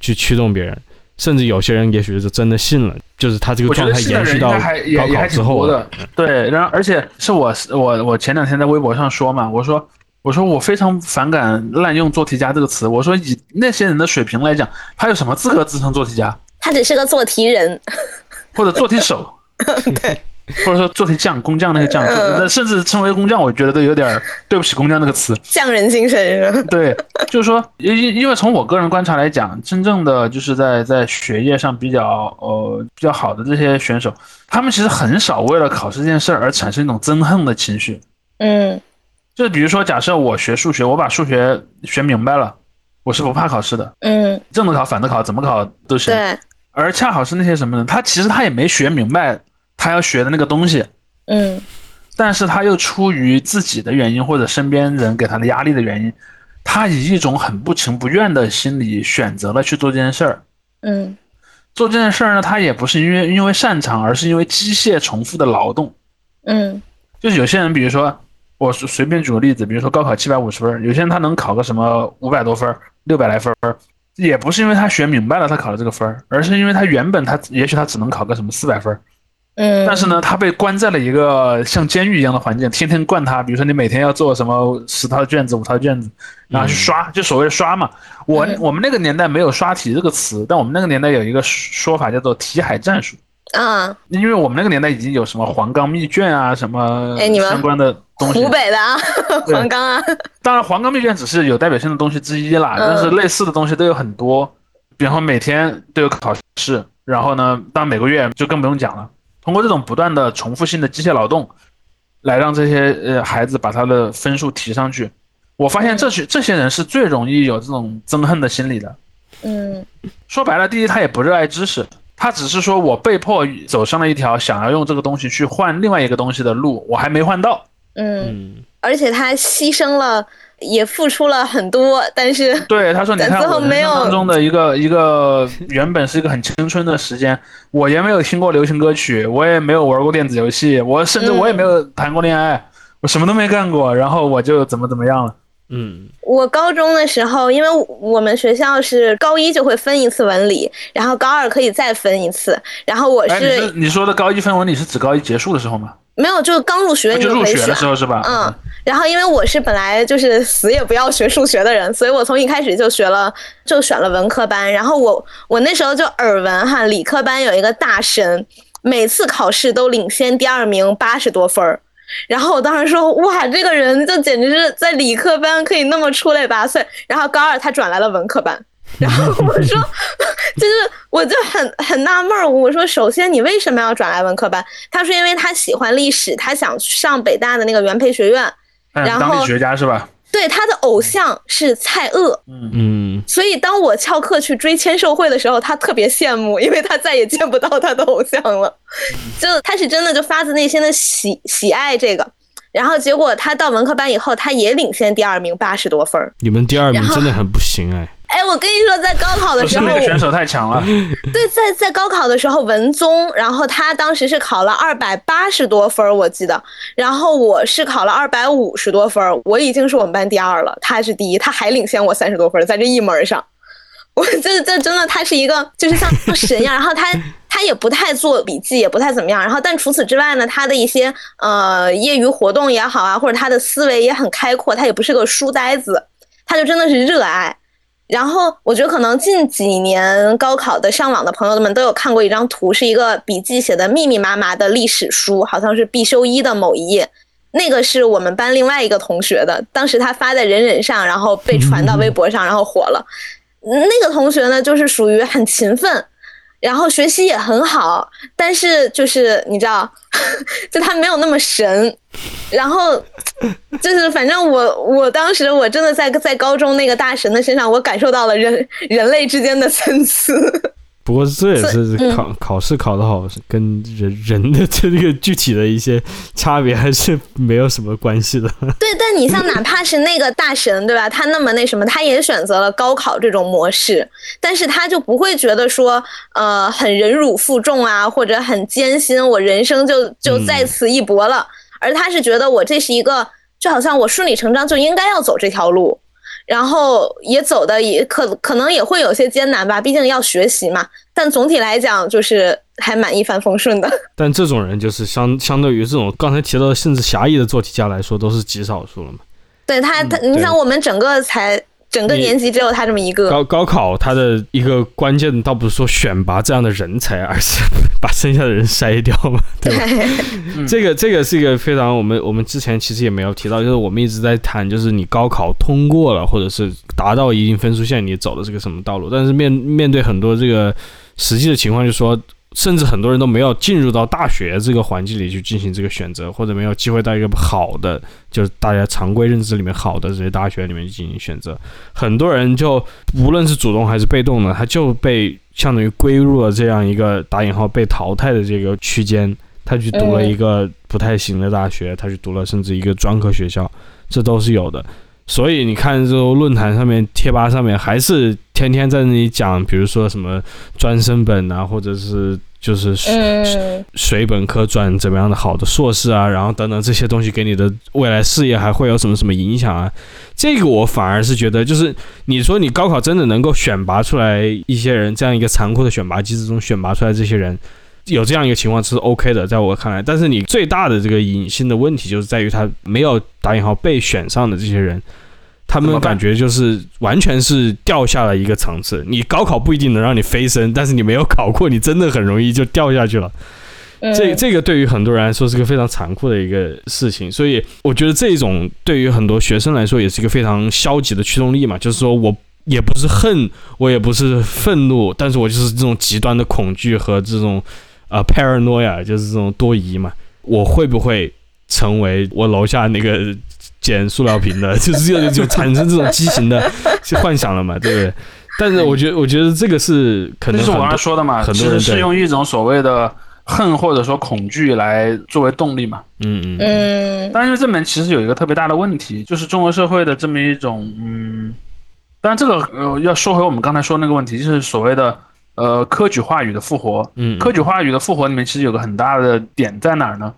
[SPEAKER 1] 去驱动别人。甚至有些人也许是真的信了，就是他这个状态延续到高考之后
[SPEAKER 3] 的。对，然后而且是我我我前两天在微博上说嘛，我说我说我非常反感滥用做题家这个词。我说以那些人的水平来讲，他有什么资格自称做题家？
[SPEAKER 2] 他只是个做题人，
[SPEAKER 3] 或者做题手。
[SPEAKER 2] 对。
[SPEAKER 3] 或者说做成匠、工匠那个匠，那甚至称为工匠，我觉得都有点对不起工匠那个词。
[SPEAKER 2] 匠人精神。
[SPEAKER 3] 对，就是说，因因为从我个人观察来讲，真正的就是在在学业上比较呃比较好的这些选手，他们其实很少为了考试这件事儿而产生一种憎恨的情绪。
[SPEAKER 2] 嗯，
[SPEAKER 3] 就比如说，假设我学数学，我把数学学明白了，我是不怕考试的。
[SPEAKER 2] 嗯，
[SPEAKER 3] 正的考、反的考，怎么考都行。
[SPEAKER 2] 对。
[SPEAKER 3] 而恰好是那些什么呢？他其实他也没学明白。他要学的那个东西，
[SPEAKER 2] 嗯，
[SPEAKER 3] 但是他又出于自己的原因或者身边人给他的压力的原因，他以一种很不情不愿的心理选择了去做这件事儿，
[SPEAKER 2] 嗯，
[SPEAKER 3] 做这件事儿呢，他也不是因为因为擅长，而是因为机械重复的劳动，
[SPEAKER 2] 嗯，
[SPEAKER 3] 就是有些人，比如说我随便举个例子，比如说高考七百五十分，有些人他能考个什么五百多分，六百来分，也不是因为他学明白了他考了这个分儿，而是因为他原本他也许他只能考个什么四百分。
[SPEAKER 2] 嗯，
[SPEAKER 3] 但是呢，他被关在了一个像监狱一样的环境，天天灌他。比如说，你每天要做什么十套卷子、五套卷子，然后去刷，就所谓的刷嘛。我我们那个年代没有刷题这个词，但我们那个年代有一个说法叫做题海战术
[SPEAKER 2] 啊。
[SPEAKER 3] 因为我们那个年代已经有什么黄冈密卷啊，什么相关的东西。
[SPEAKER 2] 湖北的啊，黄冈啊。
[SPEAKER 3] 当然，黄冈密卷只是有代表性的东西之一啦，但是类似的东西都有很多。比方说，每天都有考试，然后呢，到每个月就更不用讲了。通过这种不断的重复性的机械劳动，来让这些呃孩子把他的分数提上去。我发现这些这些人是最容易有这种憎恨的心理的。
[SPEAKER 2] 嗯，
[SPEAKER 3] 说白了，第一他也不热爱知识，他只是说我被迫走上了一条想要用这个东西去换另外一个东西的路，我还没换到。
[SPEAKER 2] 嗯，而且他牺牲了。也付出了很多，但是
[SPEAKER 3] 对他说：“你看，我人生当中的一个一个原本是一个很青春的时间，我也没有听过流行歌曲，我也没有玩过电子游戏，我甚至我也没有谈过恋爱，我什么都没干过，然后我就怎么怎么样了。”
[SPEAKER 1] 嗯，
[SPEAKER 2] 我高中的时候，因为我们学校是高一就会分一次文理，然后高二可以再分一次，然后我
[SPEAKER 3] 是你说的高一分文理是指高一结束的时候吗？
[SPEAKER 2] 没有，就是刚入学你
[SPEAKER 3] 就入学的时候是吧？
[SPEAKER 2] 嗯。然后，因为我是本来就是死也不要学数学的人，所以我从一开始就学了，就选了文科班。然后我我那时候就耳闻哈，理科班有一个大神，每次考试都领先第二名八十多分儿。然后我当时说，哇，这个人就简直是在理科班可以那么出类拔萃。然后高二他转来了文科班，然后我说，就是我就很很纳闷儿，我说，首先你为什么要转来文科班？他说，因为他喜欢历史，他想上北大的那个元培学院。然后，
[SPEAKER 3] 当历史学家是吧？
[SPEAKER 2] 对，他的偶像是蔡锷。
[SPEAKER 3] 嗯
[SPEAKER 1] 嗯。
[SPEAKER 2] 所以当我翘课去追签售会的时候，他特别羡慕，因为他再也见不到他的偶像了。就他是真的就发自内心的喜喜爱这个。然后结果他到文科班以后，他也领先第二名八十多分儿
[SPEAKER 1] 你们第二名真的很不行哎。
[SPEAKER 2] 哎，我跟你说，在高考的时候，
[SPEAKER 3] 选手太强了。
[SPEAKER 2] 对，在在高考的时候，文综，然后他当时是考了二百八十多分我记得。然后我是考了二百五十多分我已经是我们班第二了，他是第一，他还领先我三十多分在这一门上。我这这真的，他是一个就是像神一样。然后他他也不太做笔记，也不太怎么样。然后但除此之外呢，他的一些呃业余活动也好啊，或者他的思维也很开阔，他也不是个书呆子，他就真的是热爱。然后我觉得可能近几年高考的上网的朋友们都有看过一张图，是一个笔记写的密密麻麻的历史书，好像是必修一的某一页。那个是我们班另外一个同学的，当时他发在人人上，然后被传到微博上，然后火了。那个同学呢，就是属于很勤奋。然后学习也很好，但是就是你知道，就他没有那么神。然后就是反正我我当时我真的在在高中那个大神的身上，我感受到了人人类之间的参差。
[SPEAKER 1] 不过这也是考考试考得好，跟人人的这个具体的一些差别还是没有什么关系的。
[SPEAKER 2] 对，但你像哪怕是那个大神，对吧？他那么那什么，他也选择了高考这种模式，但是他就不会觉得说，呃，很忍辱负重啊，或者很艰辛，我人生就就
[SPEAKER 1] 嗯
[SPEAKER 2] 在此一搏了，而他是觉得我这是一个，就好像我顺理成章就应该要走这条路。然后也走的也可可能也会有些艰难吧，毕竟要学习嘛。但总体来讲，就是还蛮一帆风顺的。
[SPEAKER 1] 但这种人就是相相对于这种刚才提到的甚至狭义的做题家来说，都是极少数了嘛。
[SPEAKER 2] 对他，他，你想我们整个才整个年级只有他这么一个。
[SPEAKER 1] 高高考它的一个关键，倒不是说选拔这样的人才，而是 把剩下的人筛掉嘛，对这个这个是一个非常我们我们之前其实也没有提到，就是我们一直在谈，就是你高考通过了，或者是达到一定分数线，你走的是个什么道路？但是面面对很多这个实际的情况，就是说。甚至很多人都没有进入到大学这个环境里去进行这个选择，或者没有机会到一个好的，就是大家常规认知里面好的这些大学里面进行选择。很多人就无论是主动还是被动的，他就被相当于归入了这样一个打引号被淘汰的这个区间。他去读了一个不太行的大学，他去读了甚至一个专科学校，这都是有的。所以你看，这种论坛上面、贴吧上面，还是天天在那里讲，比如说什么专升本啊，或者是就是
[SPEAKER 2] 嗯，
[SPEAKER 1] 水本科转怎么样的好的硕士啊，然后等等这些东西给你的未来事业还会有什么什么影响啊？这个我反而是觉得，就是你说你高考真的能够选拔出来一些人，这样一个残酷的选拔机制中选拔出来这些人。有这样一个情况是 OK 的，在我看来，但是你最大的这个隐性的问题就是在于他没有打引号被选上的这些人，他们感觉就是完全是掉下了一个层次。你高考不一定能让你飞升，但是你没有考过，你真的很容易就掉下去了。这
[SPEAKER 2] 嗯
[SPEAKER 1] 这个对于很多人来说是个非常残酷的一个事情，所以我觉得这种对于很多学生来说也是一个非常消极的驱动力嘛，就是说我也不是恨，我也不是愤怒，但是我就是这种极端的恐惧和这种呃 paranoia，就是这种多疑嘛，我会不会成为我楼下那个捡塑料瓶的，就是就就产生这种畸形的 幻想了嘛，对不对？但是我觉得，我觉得这个是可能
[SPEAKER 3] 这是我刚才说的嘛，其实是用一种所谓的恨或者说恐惧来作为动力嘛。
[SPEAKER 1] 嗯嗯
[SPEAKER 2] 嗯
[SPEAKER 3] 但是这里面其实有一个特别大的问题，就是中国社会的这么一种，嗯，当然这个呃要说回我们刚才说那个问题，就是所谓的呃科举话语的复活。
[SPEAKER 1] 嗯，
[SPEAKER 3] 科举话语的复活里面其实有个很大的点在哪儿呢？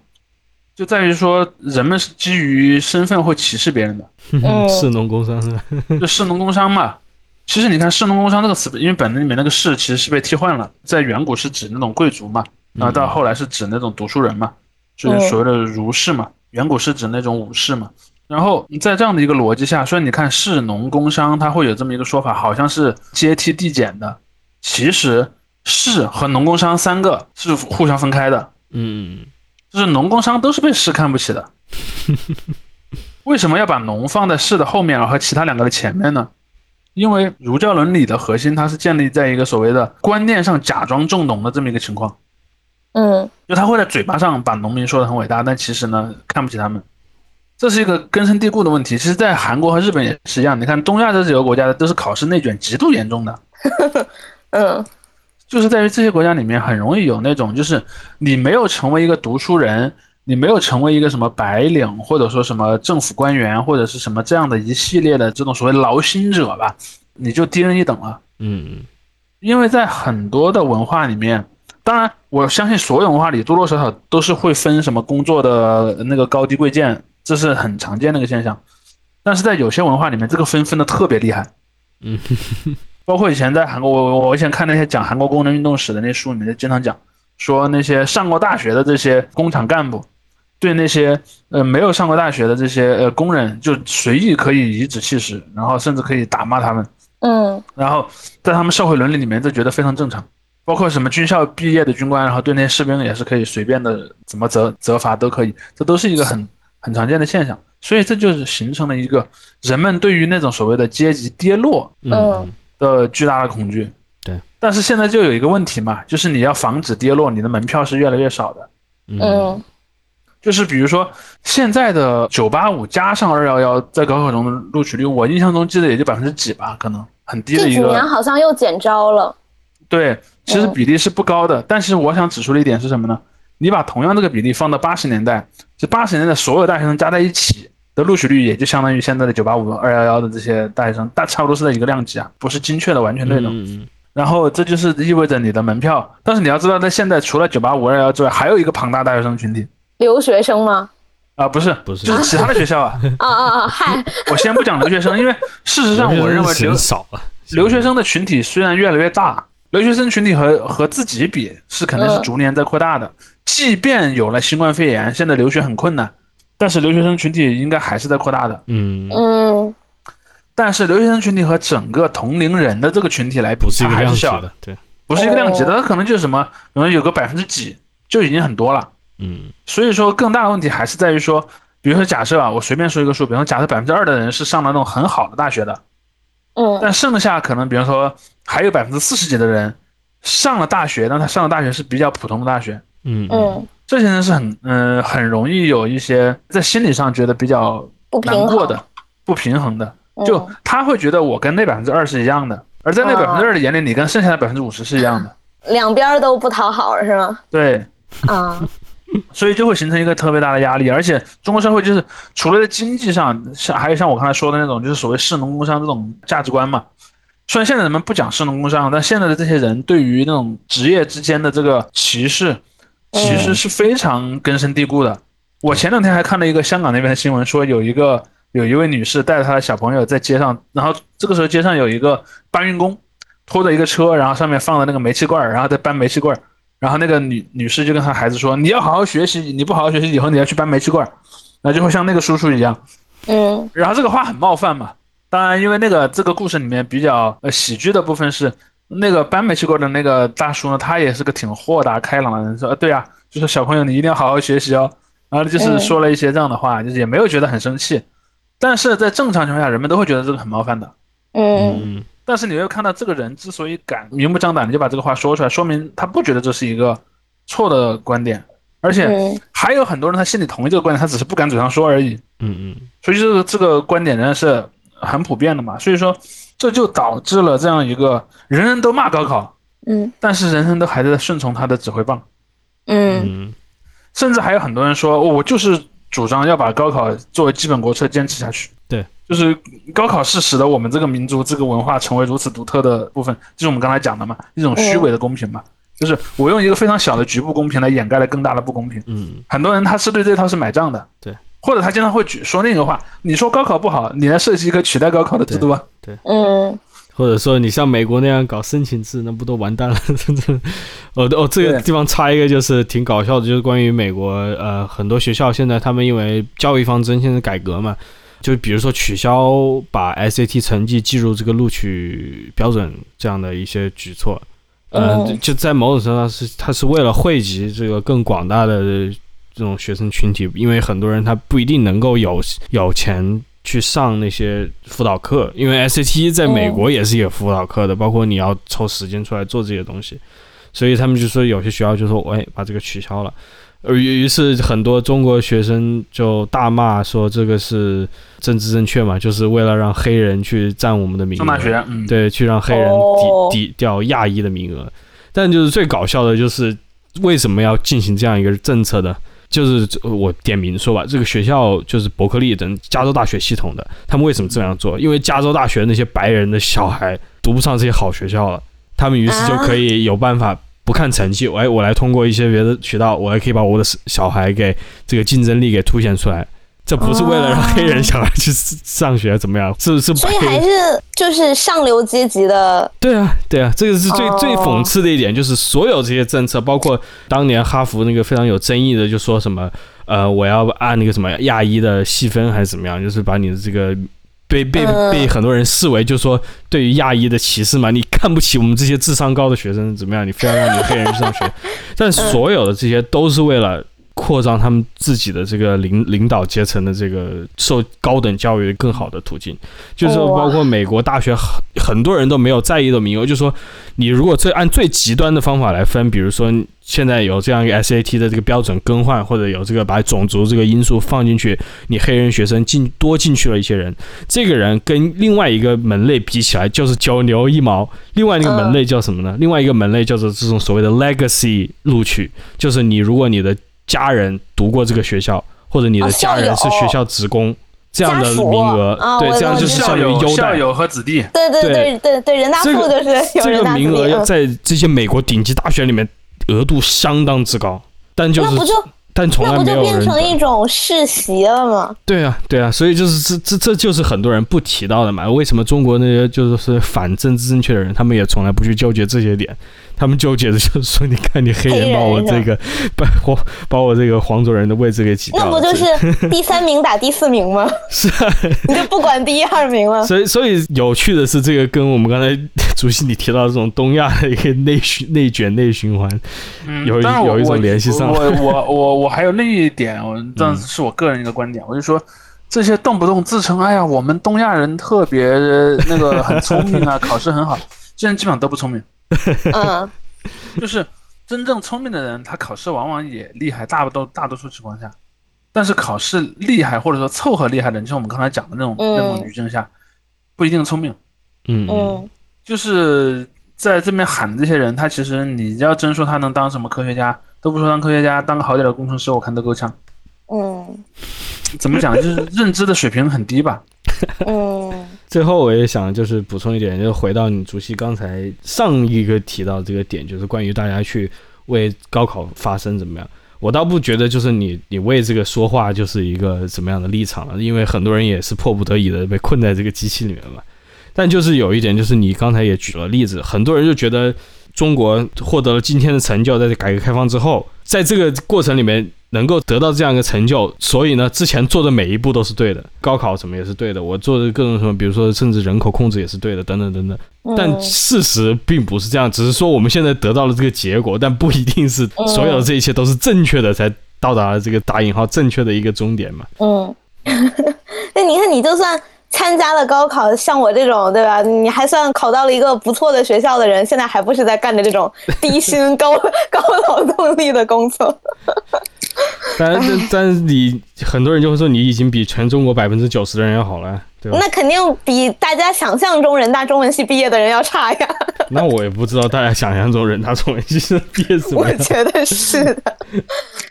[SPEAKER 3] 就在于说人们是基于身份会歧视别人的，
[SPEAKER 2] 嗯
[SPEAKER 1] 士农工商是吧？
[SPEAKER 3] 就士农工商嘛。其实你看“士农工商”这个词，因为本子里面那个“士”其实是被替换了，在远古是指那种贵族嘛，然后到后来是指那种读书人嘛，就是所谓的儒士嘛。远古是指那种武士嘛。然后在这样的一个逻辑下，所以你看“士农工商”，它会有这么一个说法，好像是阶梯递减的。其实“士”和“农工商”三个是互相分开的，
[SPEAKER 1] 嗯。嗯
[SPEAKER 3] 就是农工商都是被士看不起的。为什么要把农放在士的后面，而和其他两个的前面呢？因为儒教伦理的核心，它是建立在一个所谓的观念上假装重农的这么一个情况，
[SPEAKER 2] 嗯。
[SPEAKER 3] 就他会在嘴巴上把农民说的很伟大，但其实呢看不起他们，这是一个根深蒂固的问题。其实，在韩国和日本也是一样，你看东亚这几个国家都是考试内卷极度严重的，
[SPEAKER 2] 嗯
[SPEAKER 3] 就是在于这些国家里面很容易有那种，就是你没有成为一个读书人，你没有成为一个什么白领，或者说什么政府官员，或者是什么这样的一系列的这种所谓劳心者吧，你就低人一等了。
[SPEAKER 1] 嗯
[SPEAKER 3] 因为在很多的文化里面，当然我相信所有文化里多多少少都是会分什么工作的那个高低贵贱，这是很常见的一个现象。但是在有些文化里面，这个分分的特别厉害。
[SPEAKER 1] 嗯
[SPEAKER 3] 包括以前在韩国，我我我以前看那些讲韩国工人运动史的那书里面，就经常讲说那些上过大学的这些工厂干部，对那些呃没有上过大学的这些呃工人，就随意可以颐指气使，然后甚至可以打骂他们，
[SPEAKER 2] 嗯
[SPEAKER 3] 然后在他们社会伦理里面就觉得非常正常。包括什么军校毕业的军官，然后对那些士兵也是可以随便的怎么责责罚都可以，这都是一个很很常见的现象。所以这就是形成了一个人们对于那种所谓的阶级跌落
[SPEAKER 1] 嗯
[SPEAKER 3] 的巨大的恐惧。
[SPEAKER 1] 对，
[SPEAKER 3] 但是现在就有一个问题嘛，就是你要防止跌落，你的门票是越来越少的。
[SPEAKER 1] 嗯
[SPEAKER 2] 嗯
[SPEAKER 3] 就是比如说现在的九八五加上二幺幺，在高考中的录取率，我印象中记得也就百分之几吧，可能很低的
[SPEAKER 2] 这几
[SPEAKER 3] 一个。
[SPEAKER 2] 年好像又减招了。
[SPEAKER 3] 对，其实比例是不高的。但是我想指出的一点是什么呢？你把同样这个比例放到八十年代，这八十年代所有大学生加在一起的录取率，也就相当于现在的九八五、二幺幺的这些大学生，大差不多是在一个量级啊，不是精确的完全对等。
[SPEAKER 1] 嗯
[SPEAKER 3] 然后这就是意味着你的门票，但是你要知道，在现在除了九八五、二幺幺之外，还有一个庞大大学生群体
[SPEAKER 2] 留学生吗？
[SPEAKER 3] 啊，不是
[SPEAKER 1] 不是
[SPEAKER 3] 就是其他的学校啊。
[SPEAKER 2] 啊啊啊！嗨，
[SPEAKER 3] 我先不讲留学生，因为事实上我认为留
[SPEAKER 1] 少了。
[SPEAKER 3] 留学生的群体虽然越来越大，留学生群体和和自己比是肯定是逐年在扩大的。即便有了新冠肺炎，现在留学很困难，但是留学生群体应该还是在扩大的。
[SPEAKER 1] 嗯，
[SPEAKER 2] 嗯
[SPEAKER 3] 但是留学生群体和整个同龄人的这个群体来比，
[SPEAKER 1] 不是一个
[SPEAKER 3] 它还是小的，
[SPEAKER 1] 量级的，对，
[SPEAKER 3] 不是一个量级的，
[SPEAKER 2] 哦
[SPEAKER 3] 它可能就是什么，可能有个百分之几就已经很多了。
[SPEAKER 1] 嗯。
[SPEAKER 3] 所以说，更大的问题还是在于说，比如说假设啊，我随便说一个数，比如说假设百分之二的人是上了那种很好的大学的，
[SPEAKER 2] 嗯。
[SPEAKER 3] 但剩下可能比如说还有百分之四十几的人上了大学，但他上的大学是比较普通的大学，
[SPEAKER 1] 嗯。
[SPEAKER 2] 嗯，
[SPEAKER 3] 这些人是很嗯、很容易有一些在心理上觉得比较
[SPEAKER 2] 不
[SPEAKER 3] 难过的、不平衡的，就
[SPEAKER 2] 嗯
[SPEAKER 3] 他会觉得我跟那百分之二是一样的，而在那百分之二的眼里，你跟剩下的百分之五十是一样的，
[SPEAKER 2] 两边儿都不讨好是吗？
[SPEAKER 3] 对，
[SPEAKER 2] 啊，
[SPEAKER 3] 所以就会形成一个特别大的压力，而且中国社会就是除了在经济上，像还有像我刚才说的那种，就是所谓士农工商这种价值观嘛。虽然现在人们不讲士农工商，但现在的这些人对于那种职业之间的这个歧视，其实是非常根深蒂固的。我前两天还看了一个香港那边的新闻，说有一个有一位女士带着她的小朋友在街上，然后这个时候街上有一个搬运工拖着一个车，然后上面放了那个煤气罐儿，然后在搬煤气罐儿。然后那个女女士就跟她孩子说：“你要好好学习，你不好好学习，以后你要去搬煤气罐儿，那就会像那个叔叔一样。
[SPEAKER 2] 嗯”
[SPEAKER 3] 然后这个话很冒犯嘛。当然，因为那个这个故事里面比较呃喜剧的部分是，那个搬煤气罐的那个大叔呢，他也是个挺豁达开朗的人，说：“啊，对啊，就是小朋友你一定要好好学习哦。”然后就是
[SPEAKER 2] 嗯
[SPEAKER 3] 说了一些这样的话，就是也没有觉得很生气。但是在正常情况下，人们都会觉得这个很冒犯的。
[SPEAKER 2] 嗯
[SPEAKER 1] 嗯
[SPEAKER 3] 但是你会看到这个人之所以敢明目张胆的就把这个话说出来，说明他不觉得这是一个错的观点，而且
[SPEAKER 2] 嗯
[SPEAKER 3] 还有很多人他心里同意这个观点，他只是不敢嘴上说而已。
[SPEAKER 1] 嗯嗯
[SPEAKER 3] 所以这个这个观点仍然是很普遍的嘛。所以说这就导致了这样一个人人都骂高考，
[SPEAKER 2] 嗯
[SPEAKER 3] 但是人人都还在顺从他的指挥棒，
[SPEAKER 2] 嗯
[SPEAKER 1] 嗯
[SPEAKER 3] 甚至还有很多人说，哦我就是主张要把高考作为基本国策坚持下去。
[SPEAKER 1] 对，
[SPEAKER 3] 就是高考是使得我们这个民族这个文化成为如此独特的部分，就是我们刚才讲的嘛，一种虚伪的公平嘛。就是我用一个非常小的局部公平来掩盖了更大的不公平。
[SPEAKER 1] 嗯
[SPEAKER 3] 很多人他是对这套是买账的，
[SPEAKER 1] 对，
[SPEAKER 3] 或者他经常会举说那个话，你说高考不好，你来设计一个取代高考的制度啊。
[SPEAKER 2] 嗯
[SPEAKER 1] 或者说你像美国那样搞申请制，那不都完蛋了？真的。哦哦，这个地方插一个，就是挺搞笑的，就是关于美国呃很多学校现在他们因为教育方针现在改革嘛，就比如说取消把 SAT 成绩计入这个录取标准这样的一些举措，呃，
[SPEAKER 2] 嗯
[SPEAKER 1] 就就在某种程度上是它是为了惠及这个更广大的这种学生群体，因为很多人他不一定能够有有钱去上那些辅导课，因为 SAT 在美国也是有辅导课的，包括你要抽时间出来做这些东西，所以他们就说有些学校就说，哎，把这个取消了。而于于是很多中国学生就大骂说这个是政治正确嘛，就是为了让黑人去占我们的名额。
[SPEAKER 3] 大学，嗯，
[SPEAKER 1] 对，去让黑人
[SPEAKER 2] 哦
[SPEAKER 1] 抵抵掉亚裔的名额。但就是最搞笑的就是为什么要进行这样一个政策呢？就是我点名说吧，这个学校就是伯克利等加州大学系统的，他们为什么这样做？因为加州大学那些白人的小孩读不上这些好学校了，他们于是就可以有办法不看成绩，哎，我来通过一些别的渠道，我还可以把我的小孩给这个竞争力给凸显出来。这不是为了让黑人小孩去上学怎么样？是是
[SPEAKER 2] 所以还是就是上流阶级的，
[SPEAKER 1] 对啊，对啊，这个是最、
[SPEAKER 2] 哦
[SPEAKER 1] 最讽刺的一点，就是所有这些政策，包括当年哈佛那个非常有争议的，就说什么呃，我要按那个什么亚裔的细分还是怎么样，就是把你的这个被被
[SPEAKER 2] 嗯
[SPEAKER 1] 被很多人视为，就说对于亚裔的歧视嘛，你看不起我们这些智商高的学生怎么样？你非要让你黑人去上学，但所有的这些都是为了扩张他们自己的这个领领导阶层的这个受高等教育更好的途径，就是包括美国大学很很多人都没有在意的名额，就说你如果最按最极端的方法来分，比如说现在有这样一个 SAT 的这个标准更换，或者有这个把种族这个因素放进去，你黑人学生进多进去了一些人，这个人跟另外一个门类比起来就是九牛一毛。另外那个门类叫什么呢？另外一个门类叫做这种所谓的 legacy 录取，就是你如果你的家人读过这个学校，或者你的家人是学校职工，这样的名额，对，这样就是
[SPEAKER 3] 校
[SPEAKER 1] 友
[SPEAKER 3] 校友和子弟。
[SPEAKER 2] 对对对对对，人大附就是
[SPEAKER 1] 这个名额要在这些美国顶级大学里面额度相当之高，但就是但从来没有人。
[SPEAKER 2] 那不就变成一种世袭了吗？
[SPEAKER 1] 对啊，对啊，所以就是这这这就是很多人不提到的嘛。为什么中国那些就是反政治正确的人，他们也从来不去纠结这些点？他们纠结的就是说，你看你黑人把我这个把我把我这个黄种人的位置给挤掉，
[SPEAKER 2] 那不就是第三名打第四名吗？
[SPEAKER 1] 是啊，
[SPEAKER 2] 你就不管第一二名了。
[SPEAKER 1] 所以，所以有趣的是，这个跟我们刚才主席你提到这种东亚的一个内循内卷内循环，有一有一种联系上。
[SPEAKER 3] 我我我我还有另一点，我 这是我个人一个观点，我就说这些动不动自称哎呀，我们东亚人特别那个很聪明啊，考试很好，这人基本上都不聪明。
[SPEAKER 2] 嗯，
[SPEAKER 3] 就是真正聪明的人，他考试往往也厉害，大多大多数情况下，但是考试厉害或者说凑合厉害的人，就像我们刚才讲的那种那种语境下，不一定聪明。
[SPEAKER 1] 嗯嗯，
[SPEAKER 3] 就是在这边喊的这些人，他其实你要真说他能当什么科学家，都不说当科学家，当个好点的工程师，我看都够呛。
[SPEAKER 2] 嗯，
[SPEAKER 3] 怎么讲？就是认知的水平很低吧。
[SPEAKER 2] 嗯。
[SPEAKER 1] 最后我也想就是补充一点，就回到你主席刚才上一个提到这个点，就是关于大家去为高考发声怎么样？我倒不觉得就是你你为这个说话就是一个怎么样的立场了，因为很多人也是迫不得已的被困在这个机器里面嘛。但就是有一点，就是你刚才也举了例子，很多人就觉得中国获得了今天的成就，在改革开放之后，在这个过程里面。能够得到这样一个成就，所以呢，之前做的每一步都是对的，高考什么也是对的，我做的各种什么，比如说甚至人口控制也是对的，等等等等。但事实并不是这样，只是说我们现在得到了这个结果，但不一定是所有的这一切都是正确的，才到达了这个打引号正确的一个终点嘛。
[SPEAKER 2] 嗯，那你看，你就算。参加了高考，像我这种，对吧？你还算考到了一个不错的学校的人，现在还不是在干着这种低薪高 高劳动力的工作？
[SPEAKER 1] 但但但你很多人就会说，你已经比全中国百分之九十的人要好了，对吧？
[SPEAKER 2] 那肯定比大家想象中人大中文系毕业的人要差呀。
[SPEAKER 1] 那我也不知道大家想象中人大中文系是毕业什么
[SPEAKER 2] 我觉得是的。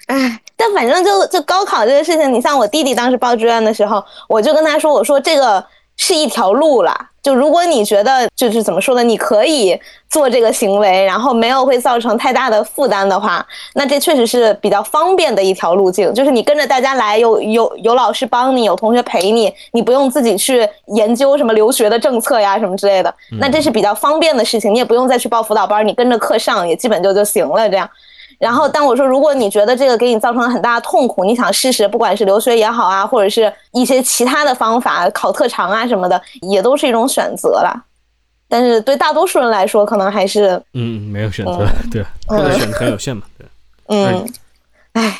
[SPEAKER 2] 哎，但反正就就高考这个事情，你像我弟弟当时报志愿的时候，我就跟他说，我说这个是一条路啦。就如果你觉得就是怎么说呢，你可以做这个行为，然后没有会造成太大的负担的话，那这确实是比较方便的一条路径。就是你跟着大家来，有有有老师帮你，有同学陪你，你不用自己去研究什么留学的政策呀什么之类的，那这是比较方便的事情，你也不用再去报辅导班，你跟着课上也基本就就行了这样。然后，但我说，如果你觉得这个给你造成了很大的痛苦，你想试试，不管是留学也好啊，或者是一些其他的方法，考特长啊什么的，也都是一种选择啦。但是对大多数人来说，可能还是
[SPEAKER 1] 嗯，没有选择，对，或者选择很有限嘛，对。
[SPEAKER 2] 嗯，唉，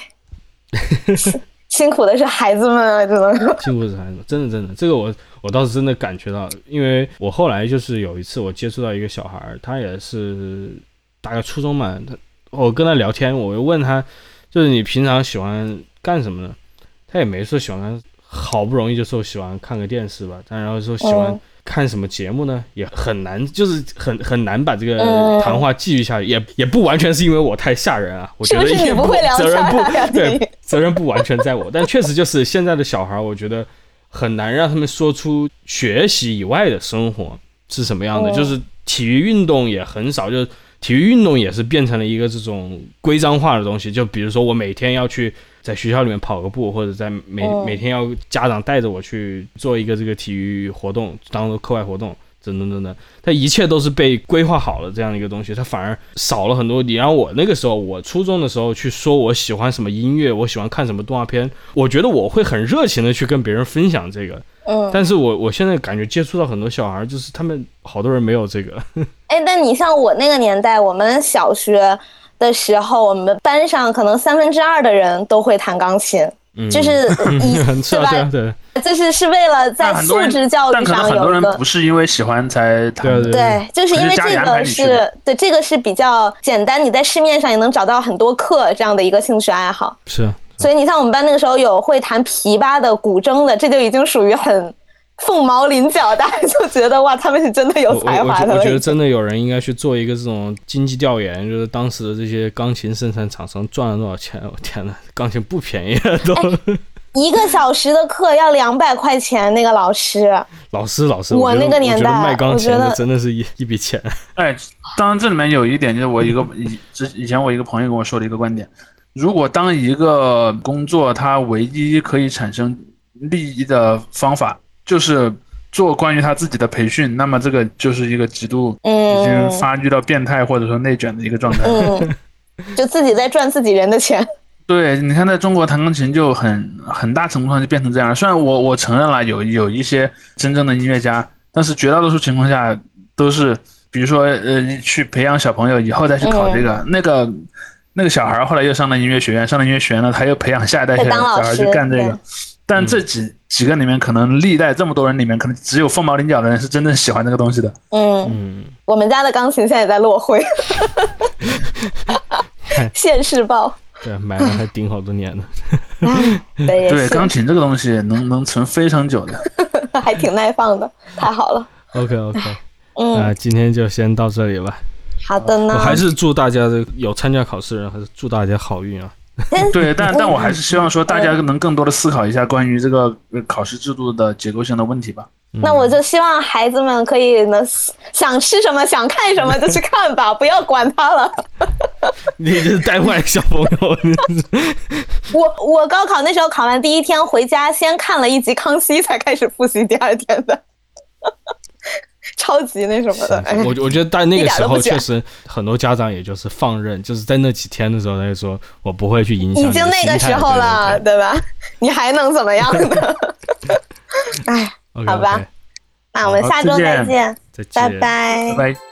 [SPEAKER 2] 辛苦的是孩子们啊，只能说
[SPEAKER 1] 辛苦的是孩子们，真的真的，这个我我倒是真的感觉到，因为我后来就是有一次我接触到一个小孩儿，他也是大概初中嘛，他。我跟他聊天，我就问他，就是你平常喜欢干什么呢？他也没说喜欢，好不容易就说喜欢看个电视吧。但然后说喜欢看什么节目呢？也很难，就是很很难把这个谈话继续下去。也也不完全是因为我太吓人啊，我觉得也
[SPEAKER 2] 不
[SPEAKER 1] 责任不对，责任不完全在我。但确实就是现在的小孩，我觉得很难让他们说出学习以外的生活是什么样的，就是体育运动也很少，就。体育运动也是变成了一个这种规章化的东西，就比如说我每天要去在学校里面跑个步，或者在每每天要家长带着我去做一个这个体育活动，当做课外活动，等等等等，它一切都是被规划好了这样的一个东西，它反而少了很多。你让我那个时候，我初中的时候去说我喜欢什么音乐，我喜欢看什么动画片，我觉得我会很热情的去跟别人分享这个。
[SPEAKER 2] 嗯，
[SPEAKER 1] 但是我我现在感觉接触到很多小孩，就是他们好多人没有这个。
[SPEAKER 2] 哎，但你像我那个年代，我们小学的时候，我们班上可能三分之二的人都会弹钢琴，
[SPEAKER 1] 嗯
[SPEAKER 2] 就是一
[SPEAKER 1] 是
[SPEAKER 2] 吧？
[SPEAKER 1] 对啊
[SPEAKER 2] 就是是为了在素质教育上有一个
[SPEAKER 3] 很多人不是因为喜欢才弹的。
[SPEAKER 1] 对对
[SPEAKER 2] 对，就是因为这个是对这个是比较简单，你在市面上也能找到很多课这样的一个兴趣爱好。
[SPEAKER 1] 是啊
[SPEAKER 2] 所以你像我们班那个时候有会弹琵琶的、古筝的，这就已经属于很凤毛麟角，大家就觉得哇，他们是真的有才华的了。
[SPEAKER 1] 我觉我觉得真的有人应该去做一个这种经济调研，就是当时的这些钢琴生产厂商赚了多少钱？我天呐，钢琴不便宜啊，都。
[SPEAKER 2] 一个小时的课要两百块钱，那个老师，
[SPEAKER 1] 老师老师，
[SPEAKER 2] 我那个年代
[SPEAKER 1] 我觉得卖钢琴的真的是一 一笔钱。
[SPEAKER 3] 哎，当然这里面有一点就是我一个以之以前我一个朋友跟我说的一个观点，如果当一个工作它唯一可以产生利益的方法就是做关于他自己的培训，那么这个就是一个极度已经
[SPEAKER 2] 嗯
[SPEAKER 3] 发育到变态或者说内卷的一个状态。
[SPEAKER 2] 嗯，就自己在赚自己人的钱。
[SPEAKER 3] 对，你看，在中国弹钢琴就很很大程度上就变成这样。虽然我我承认了有有一些真正的音乐家，但是绝大多数情况下都是，比如说呃，你去培养小朋友以后再去考这个，那个那个小孩儿后来又上了音乐学院，上了音乐学院了，他又培养下一代小
[SPEAKER 2] 再当老
[SPEAKER 3] 小孩去干这个。但这几几个里面，可能历代这么多人里面，可能只有凤毛麟角的人是真正喜欢这个东西的。
[SPEAKER 2] 嗯，
[SPEAKER 1] 嗯，
[SPEAKER 2] 我们家的钢琴现在也在落灰，现世报。
[SPEAKER 1] 对，买了还顶好多年呢。
[SPEAKER 2] 对，
[SPEAKER 3] 钢琴这个东西能能存非常久的。
[SPEAKER 2] 还挺耐放的，太好了。
[SPEAKER 1] OK OK，
[SPEAKER 2] 嗯，
[SPEAKER 1] 那今天就先到这里吧。
[SPEAKER 2] 好的呢。
[SPEAKER 1] 我还是祝大家的有参加考试的人，还是祝大家好运啊。
[SPEAKER 3] 对，但但我还是希望说，大家能更多的思考一下关于这个呃考试制度的结构性的问题吧。
[SPEAKER 2] 那我就希望孩子们可以能想吃什么想看什么就去看吧，不要管他了。
[SPEAKER 1] 你这是带坏小朋友。
[SPEAKER 2] 我我高考那时候考完第一天回家，先看了一集《康熙》，才开始复习第二天的，超级那什么的。哎
[SPEAKER 1] 我我觉得在那个时候确实很多家长也就是放任，就是在那几天的时候他就说我不会去影响
[SPEAKER 2] 已经那个时候了，
[SPEAKER 1] 对
[SPEAKER 2] 对吧？你还能怎么样呢？哎，好吧。那我们下周
[SPEAKER 3] 再见。
[SPEAKER 2] 见，
[SPEAKER 1] 再见，
[SPEAKER 2] 拜拜。
[SPEAKER 3] 拜拜。